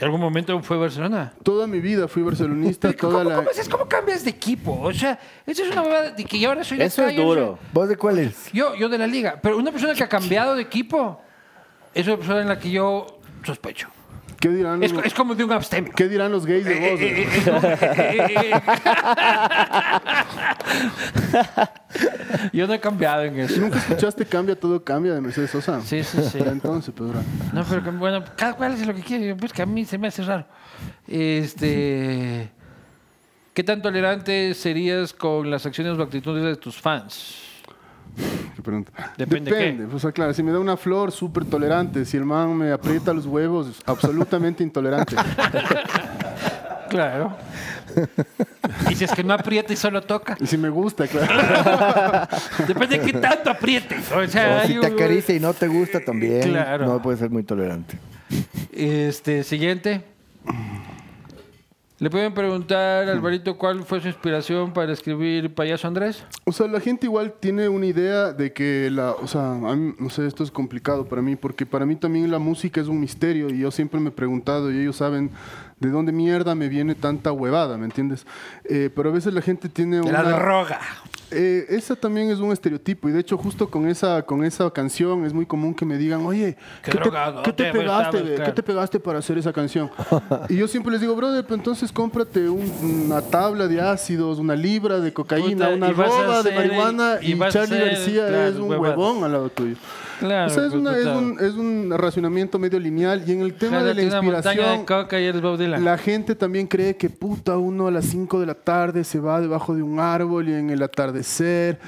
¿En algún momento fue Barcelona? Toda mi vida fui barcelonista, ¿Cómo, toda la... cómo haces? ¿Cómo cambias de equipo? O sea, eso es una huevada de que yo ahora soy de Eso acá, es duro. ¿Vos de cuál soy- Yo, yo de la liga. Pero una persona que ha cambiado de equipo es una persona en la que yo sospecho. ¿Qué dirán, Es, los- es como de un abstemio. ¿Qué dirán los gays de vos? Eh, eh? eh, es eh. Yo no he cambiado en eso. ¿Nunca escuchaste Cambia, todo cambia de Mercedes Sosa? Sí, sí, sí. Entonces, pues, bro. No, pero que, bueno, cada cual hace lo que quiere. Pues que a mí se me hace raro. Este. ¿Qué tan tolerante serías con las acciones o actitudes de tus fans? Qué pregunta. Depende Depende. O sea, claro, si me da una flor, súper tolerante. Si el man me aprieta los huevos, absolutamente intolerante. Claro. Y si es que no aprieta y solo toca. Y si me gusta, claro. Depende de qué tanto apriete. O sea, O si te acaricia y no te gusta también. Claro. No puede ser muy tolerante. Este, siguiente. Le pueden preguntar, Alvarito, cuál fue su inspiración para escribir Payaso Andrés. O sea, la gente igual tiene una idea de que la, o sea, a mí, no sé, esto es complicado para mí, porque para mí también la música es un misterio y yo siempre me he preguntado y ellos saben de dónde mierda me viene tanta huevada, ¿me entiendes? Eh, pero a veces la gente tiene De una... la droga. Eh, esa también es un estereotipo y de hecho justo con esa con esa canción es muy común que me digan, oye, Qué ¿qué, te, drogado qué te te pegaste? ¿Qué te pegaste para hacer esa canción? y yo siempre les digo, brother, pues entonces cómprate un- una tabla de ácidos, una libra de cocaína, Puta, una roba de hacer- marihuana y Charlie García claro, es un huevón al lado tuyo. Claro. o sea, es, pues, una- es, un, es un racionamiento medio lineal y en el tema de la de inspiración... coca y eres Bob Dylan. La gente también cree que puta uno a las 5 de la tarde se va debajo de un árbol y en el atardecer.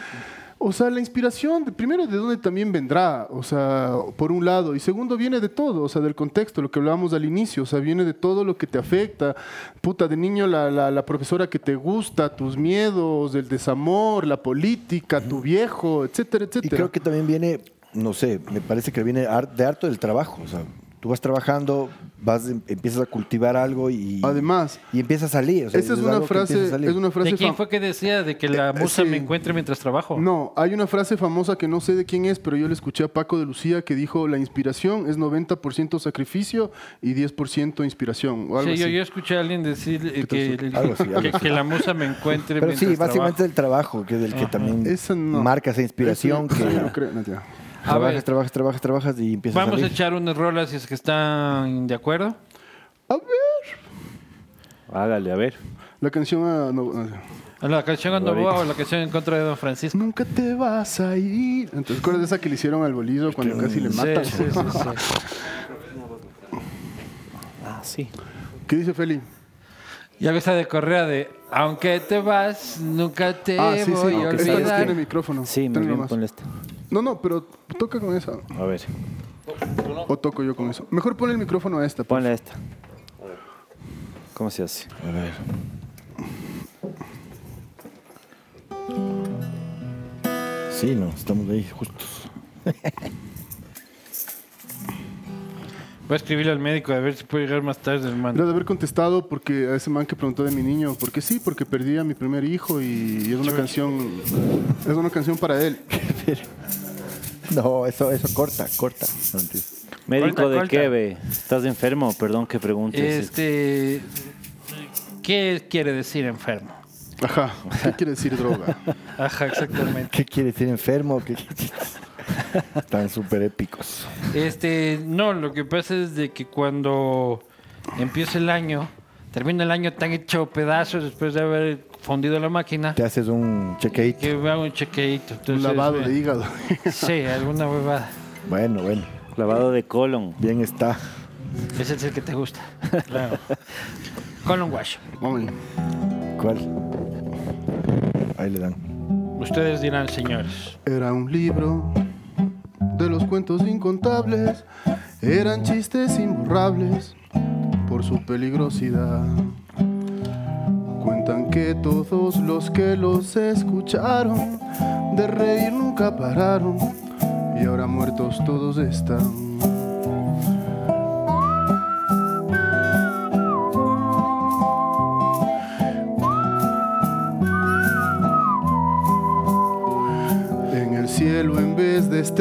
O sea, la inspiración, de- primero, ¿de dónde también vendrá? O sea, por un lado. Y segundo, viene de todo, o sea, del contexto, lo que hablábamos al inicio. O sea, viene de todo lo que te afecta. Puta, de niño la, la- la profesora que te gusta, tus miedos, el desamor, la política, tu viejo, etcétera, Y etcétera. creo que también viene, no sé, me parece que viene de harto del trabajo. O sea, tú vas trabajando, vas, em- empiezas a cultivar algo y, Además, y empieza a salir. o sea, esa es es una frase, salir. es una frase ¿De quién fue que decía de que la Eh, musa sí. me encuentre mientras trabajo? No, hay una frase famosa que no sé de quién es, pero yo le escuché a Paco de Lucía que dijo la inspiración es 90% sacrificio y 10% inspiración. O algo Sí, yo, así. yo escuché a alguien decir eh, que, Algo así, algo que, así. que la musa me encuentre Pero sí, mientras básicamente trabajo. el trabajo, que es el que también Esa no. marca esa inspiración Eso que yo no creo, no. A trabajas, ver. trabajas, trabajas, trabajas y empiezas a Vamos a salir. echar unas rolas si es que están de acuerdo. A ver. Hágale, a ver. La canción... ah, no, no. La canción Andoboa o la canción en contra de Don Francisco. Nunca te vas a ir. Entonces, ¿recuerdas de esa que le hicieron al bolillo cuando casi le matan? Sí, sí, sí, sí. Ah, sí. ¿Qué dice Feli? Y a veces de Correa de Aunque te vas, nunca te Ah, sí, sí. voy a olvidar. tiene micrófono. Sí, muy bien, ponle este. No, no, pero toca con esa. A ver, O toco yo con eso. Mejor ponle el micrófono a esta. ponle esta. ¿Cómo se hace? A ver. Sí, no, estamos ahí justos. Voy a escribirle al médico a ver si puede llegar más tarde, Era hermano. de haber contestado porque a ese man que preguntó de mi niño, porque sí, porque perdí a mi primer hijo y, y es una canción, es una canción para él. No, eso, eso corta, corta. ¿Médico Corta, de corta. qué, ve? ¿Estás enfermo? Perdón que preguntes. Este. ¿Qué quiere decir enfermo? Ajá, ¿qué quiere decir droga? Ajá, exactamente. ¿Qué quiere decir enfermo? ¿Qué- Están súper épicos. Este, no, lo que pasa es de que cuando empieza el año, termina el año tan hecho pedazos después de haber fundido la máquina, Te haces un chequeito. que me hago un chequeito. Un lavado eh, de hígado. Sí, alguna huevada. Bueno, bueno. Lavado de colon. Bien está. Ese es el que te gusta. Claro. Colon wash. Vamos. ¿Cuál? Ahí le dan. Ustedes dirán, señores. Era un libro de los cuentos incontables, eran chistes imborrables por su peligrosidad. Cuentan que todos los que los escucharon de reír nunca pararon y ahora muertos todos están.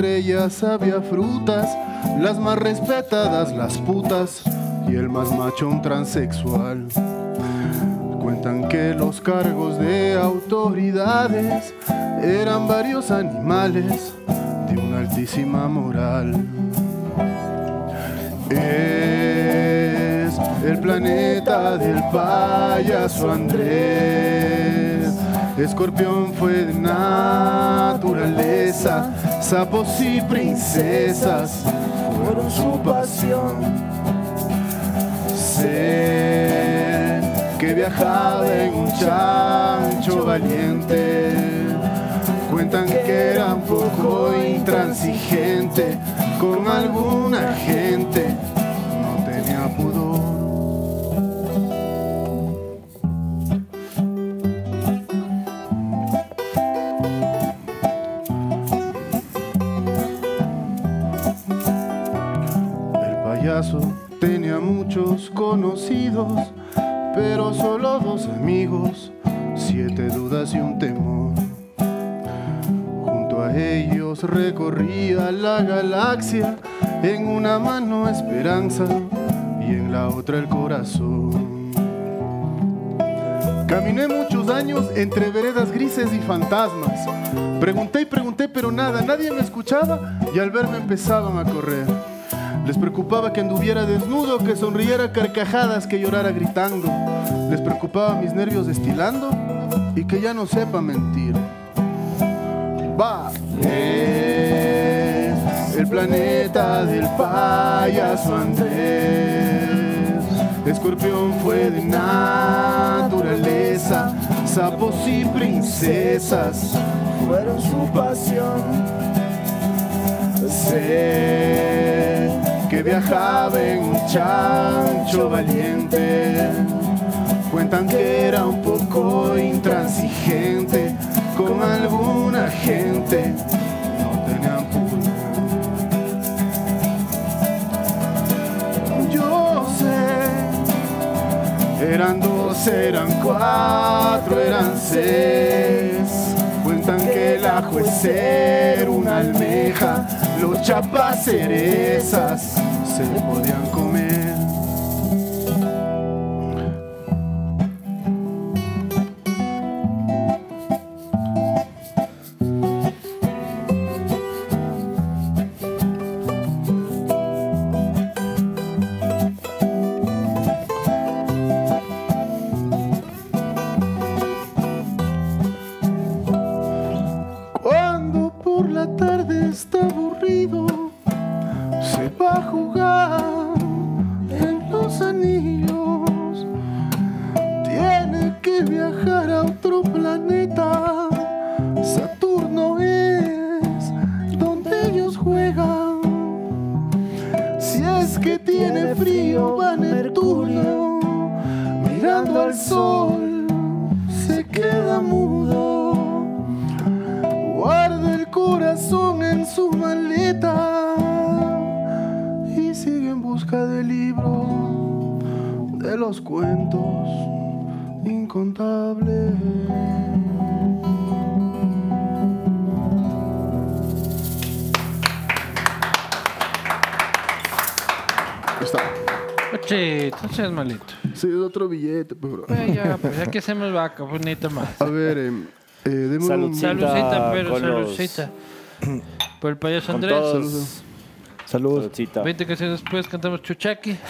Vez de estrellas había frutas, las más respetadas las putas y el más macho un transexual. Cuentan que los cargos de autoridades eran varios animales de una altísima moral. Es el planeta del payaso Andrés. Escorpión fue de naturaleza, sapos y princesas fueron su pasión. Sé que viajaba en un chancho valiente. Cuentan que era un poco intransigente con alguna gente. Una mano esperanza y en la otra el corazón. Caminé muchos años entre veredas grises y fantasmas. Pregunté y pregunté, pero nada, nadie me escuchaba y al verme empezaban a correr. Les preocupaba que anduviera desnudo, que sonriera carcajadas, que llorara gritando. Les preocupaba mis nervios destilando y que ya no sepa mentir. Va. El planeta del payaso Andrés. Escorpión fue de naturaleza, sapos y princesas fueron su pasión. Sé que viajaba en un chancho valiente. Cuentan que era un poco intransigente con alguna gente. Eran dos, eran cuatro, eran seis. Cuentan que el ajo es ser una almeja, los chapas cerezas se podían comer. Que hacemos vaca, bonita más. A ver, eh, eh, deme un- Saludcita. Salucita, pero con los- salucita. Por el payaso Con Andrés. todos. Salud. Saludcita. 20 canciones después cantamos Chuchaki.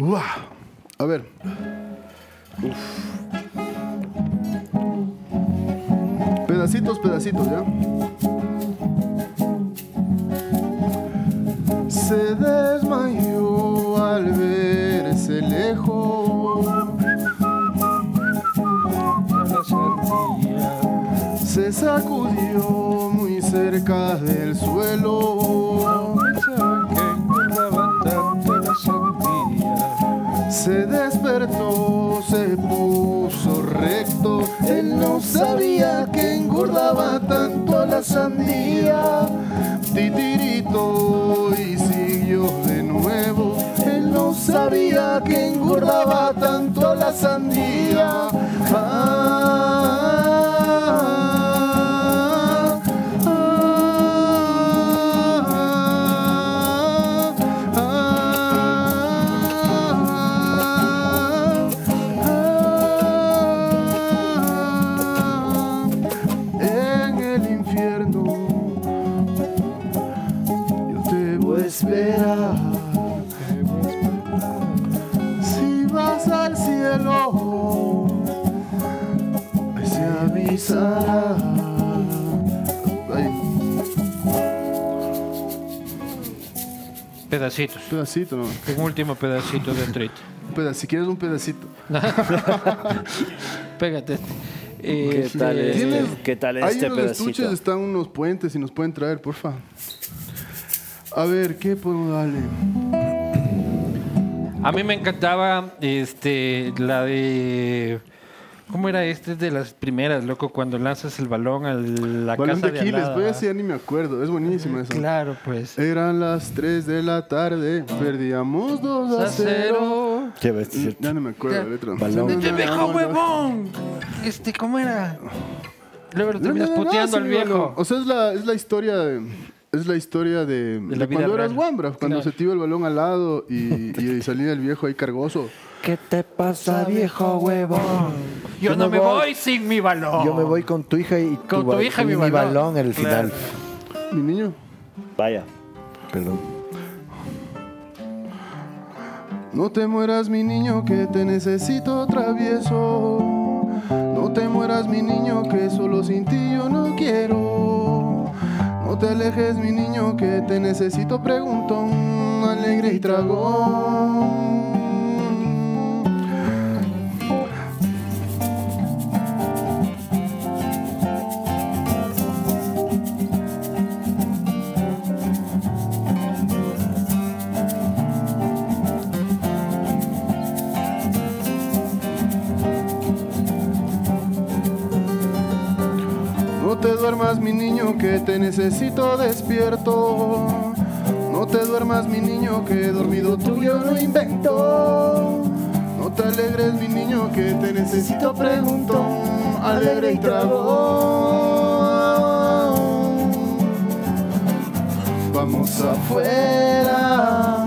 Uah. A ver. Pedacitos, pedacitos, ¿ya? Se desmayó al verse lejos. Se sacudió muy cerca del suelo. Se despertó se Él no sabía que engordaba tanto la sandía. Titirito y siguió de nuevo. Él no sabía que engordaba tanto la sandía. Ah, Pedacitos. un pedacito no Un último pedacito de. Un peda- si quieres un pedacito Pégate. ¿Qué Este, tal este, ¿Tienes- ¿qué tal Ahí este en los estuches pedacito? están unos puentes y nos pueden traer, porfa. A ver, ¿qué podemos darle? A mí me encantaba este la de ¿Cómo era este de las primeras, loco, cuando lanzas el balón a la Balón casa de Aquiles, al lado, voy decir, ya ni me acuerdo. Es buenísima esa. Claro, pues. Eran las 3 de la tarde, perdíamos 2 a 0. Qué bestia. Ya no me acuerdo la letra. Balón. ¡Este viejo huevón! Este, ¿cómo era? Luego lo terminas puteando al viejo. O sea, es la, es la historia de. Es la historia de, De la de cuando eras. Wambra, cuando Claro. se te iba el balón al lado y, y salía el viejo ahí cargoso. ¿Qué te pasa, viejo huevón? Yo no me voy sin mi balón. Yo me voy con tu hija y Con tu ba- hija y y mi mi balón. balón en el Claro. final. Mi niño, Vaya. Perdón. no te mueras, mi niño, que te necesito travieso. No te mueras, mi niño, que solo sin ti yo no quiero. No te alejes, mi niño, que te necesito preguntón, alegre y tragón. Te duermas, mi niño, que te necesito despierto. No te duermas, mi niño, que dormido tuyo no invento. No te alegres, mi niño, que te necesito pregunto. Alegre y trago. Vamos afuera.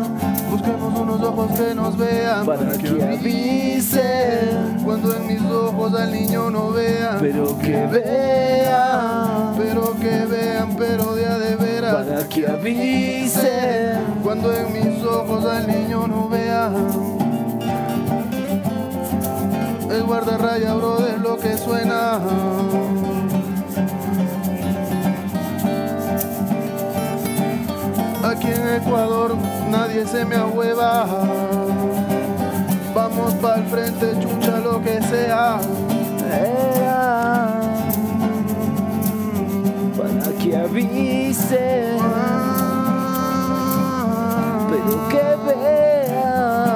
Busquemos unos ojos que nos vean para que avisen. Cuando en mis ojos al niño no vean, Pero que vean, pero que vean, pero de a de veras. Para que avisen. Cuando en mis ojos al niño no vean. El guardarraya, bro, es lo que suena. Aquí en Ecuador nadie se me ahueva. Vamos para el frente, chucha lo que sea. Para que avisen. Pero que vean.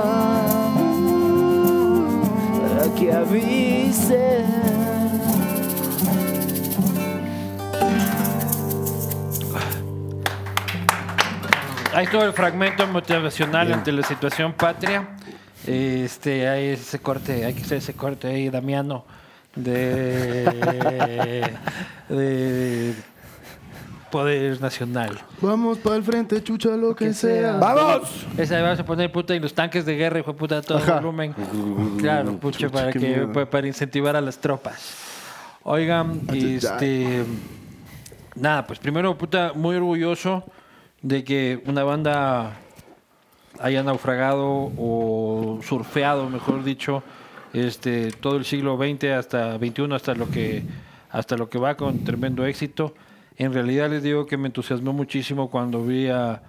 Para que avisen. Hay todo el fragmento motivacional ante la situación patria. Este, hay ese corte, hay que hacer ese corte ahí, Damiano, de, de poder nacional. Vamos para el frente, chucha lo que, Que sea. sea. ¡Vamos! Esa vamos a poner puta y los tanques de guerra, hijo de puta, todo Ajá. volumen. Claro, pucha, Chucha, para que miedo. para incentivar a las tropas. Oigan, este nada, pues primero puta muy orgulloso de que una banda haya naufragado o surfeado, mejor dicho, este todo el siglo XX hasta XXI hasta lo que hasta lo que va con tremendo éxito. En realidad les digo que me entusiasmó muchísimo cuando vi a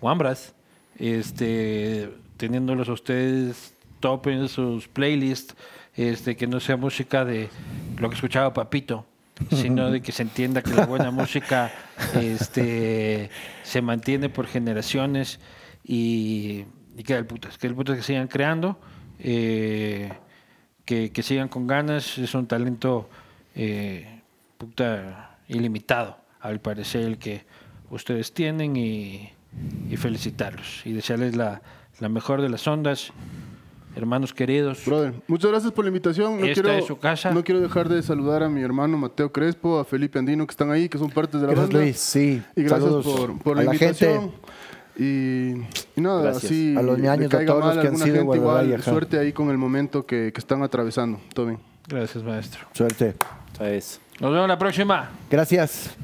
Wambras este teniéndolos a ustedes top en sus playlists, este que no sea música de lo que escuchaba Papito, sino de que se entienda que la buena música este se mantiene por generaciones y, y que el putas, que el putas que sigan creando. eh, que, que sigan con ganas. Es un talento eh, puta, ilimitado, al parecer, el que ustedes tienen y, felicitarlos y desearles la, la mejor de las ondas. Hermanos queridos, Brother, muchas gracias por la invitación. No Esta quiero, es su casa. No quiero dejar de saludar a mi hermano Mateo Crespo, a Felipe Andino, que están ahí, que son partes de la Gracias, banda. Luis. Sí, Y gracias saludos por, por la, invitación. Y, y nada, Gracias. así A los ñaños, a todos los que han alguna sido gente igual, suerte ahí con el momento que, que están atravesando. Todo bien. gracias maestro. Suerte. Nos vemos la próxima. Gracias.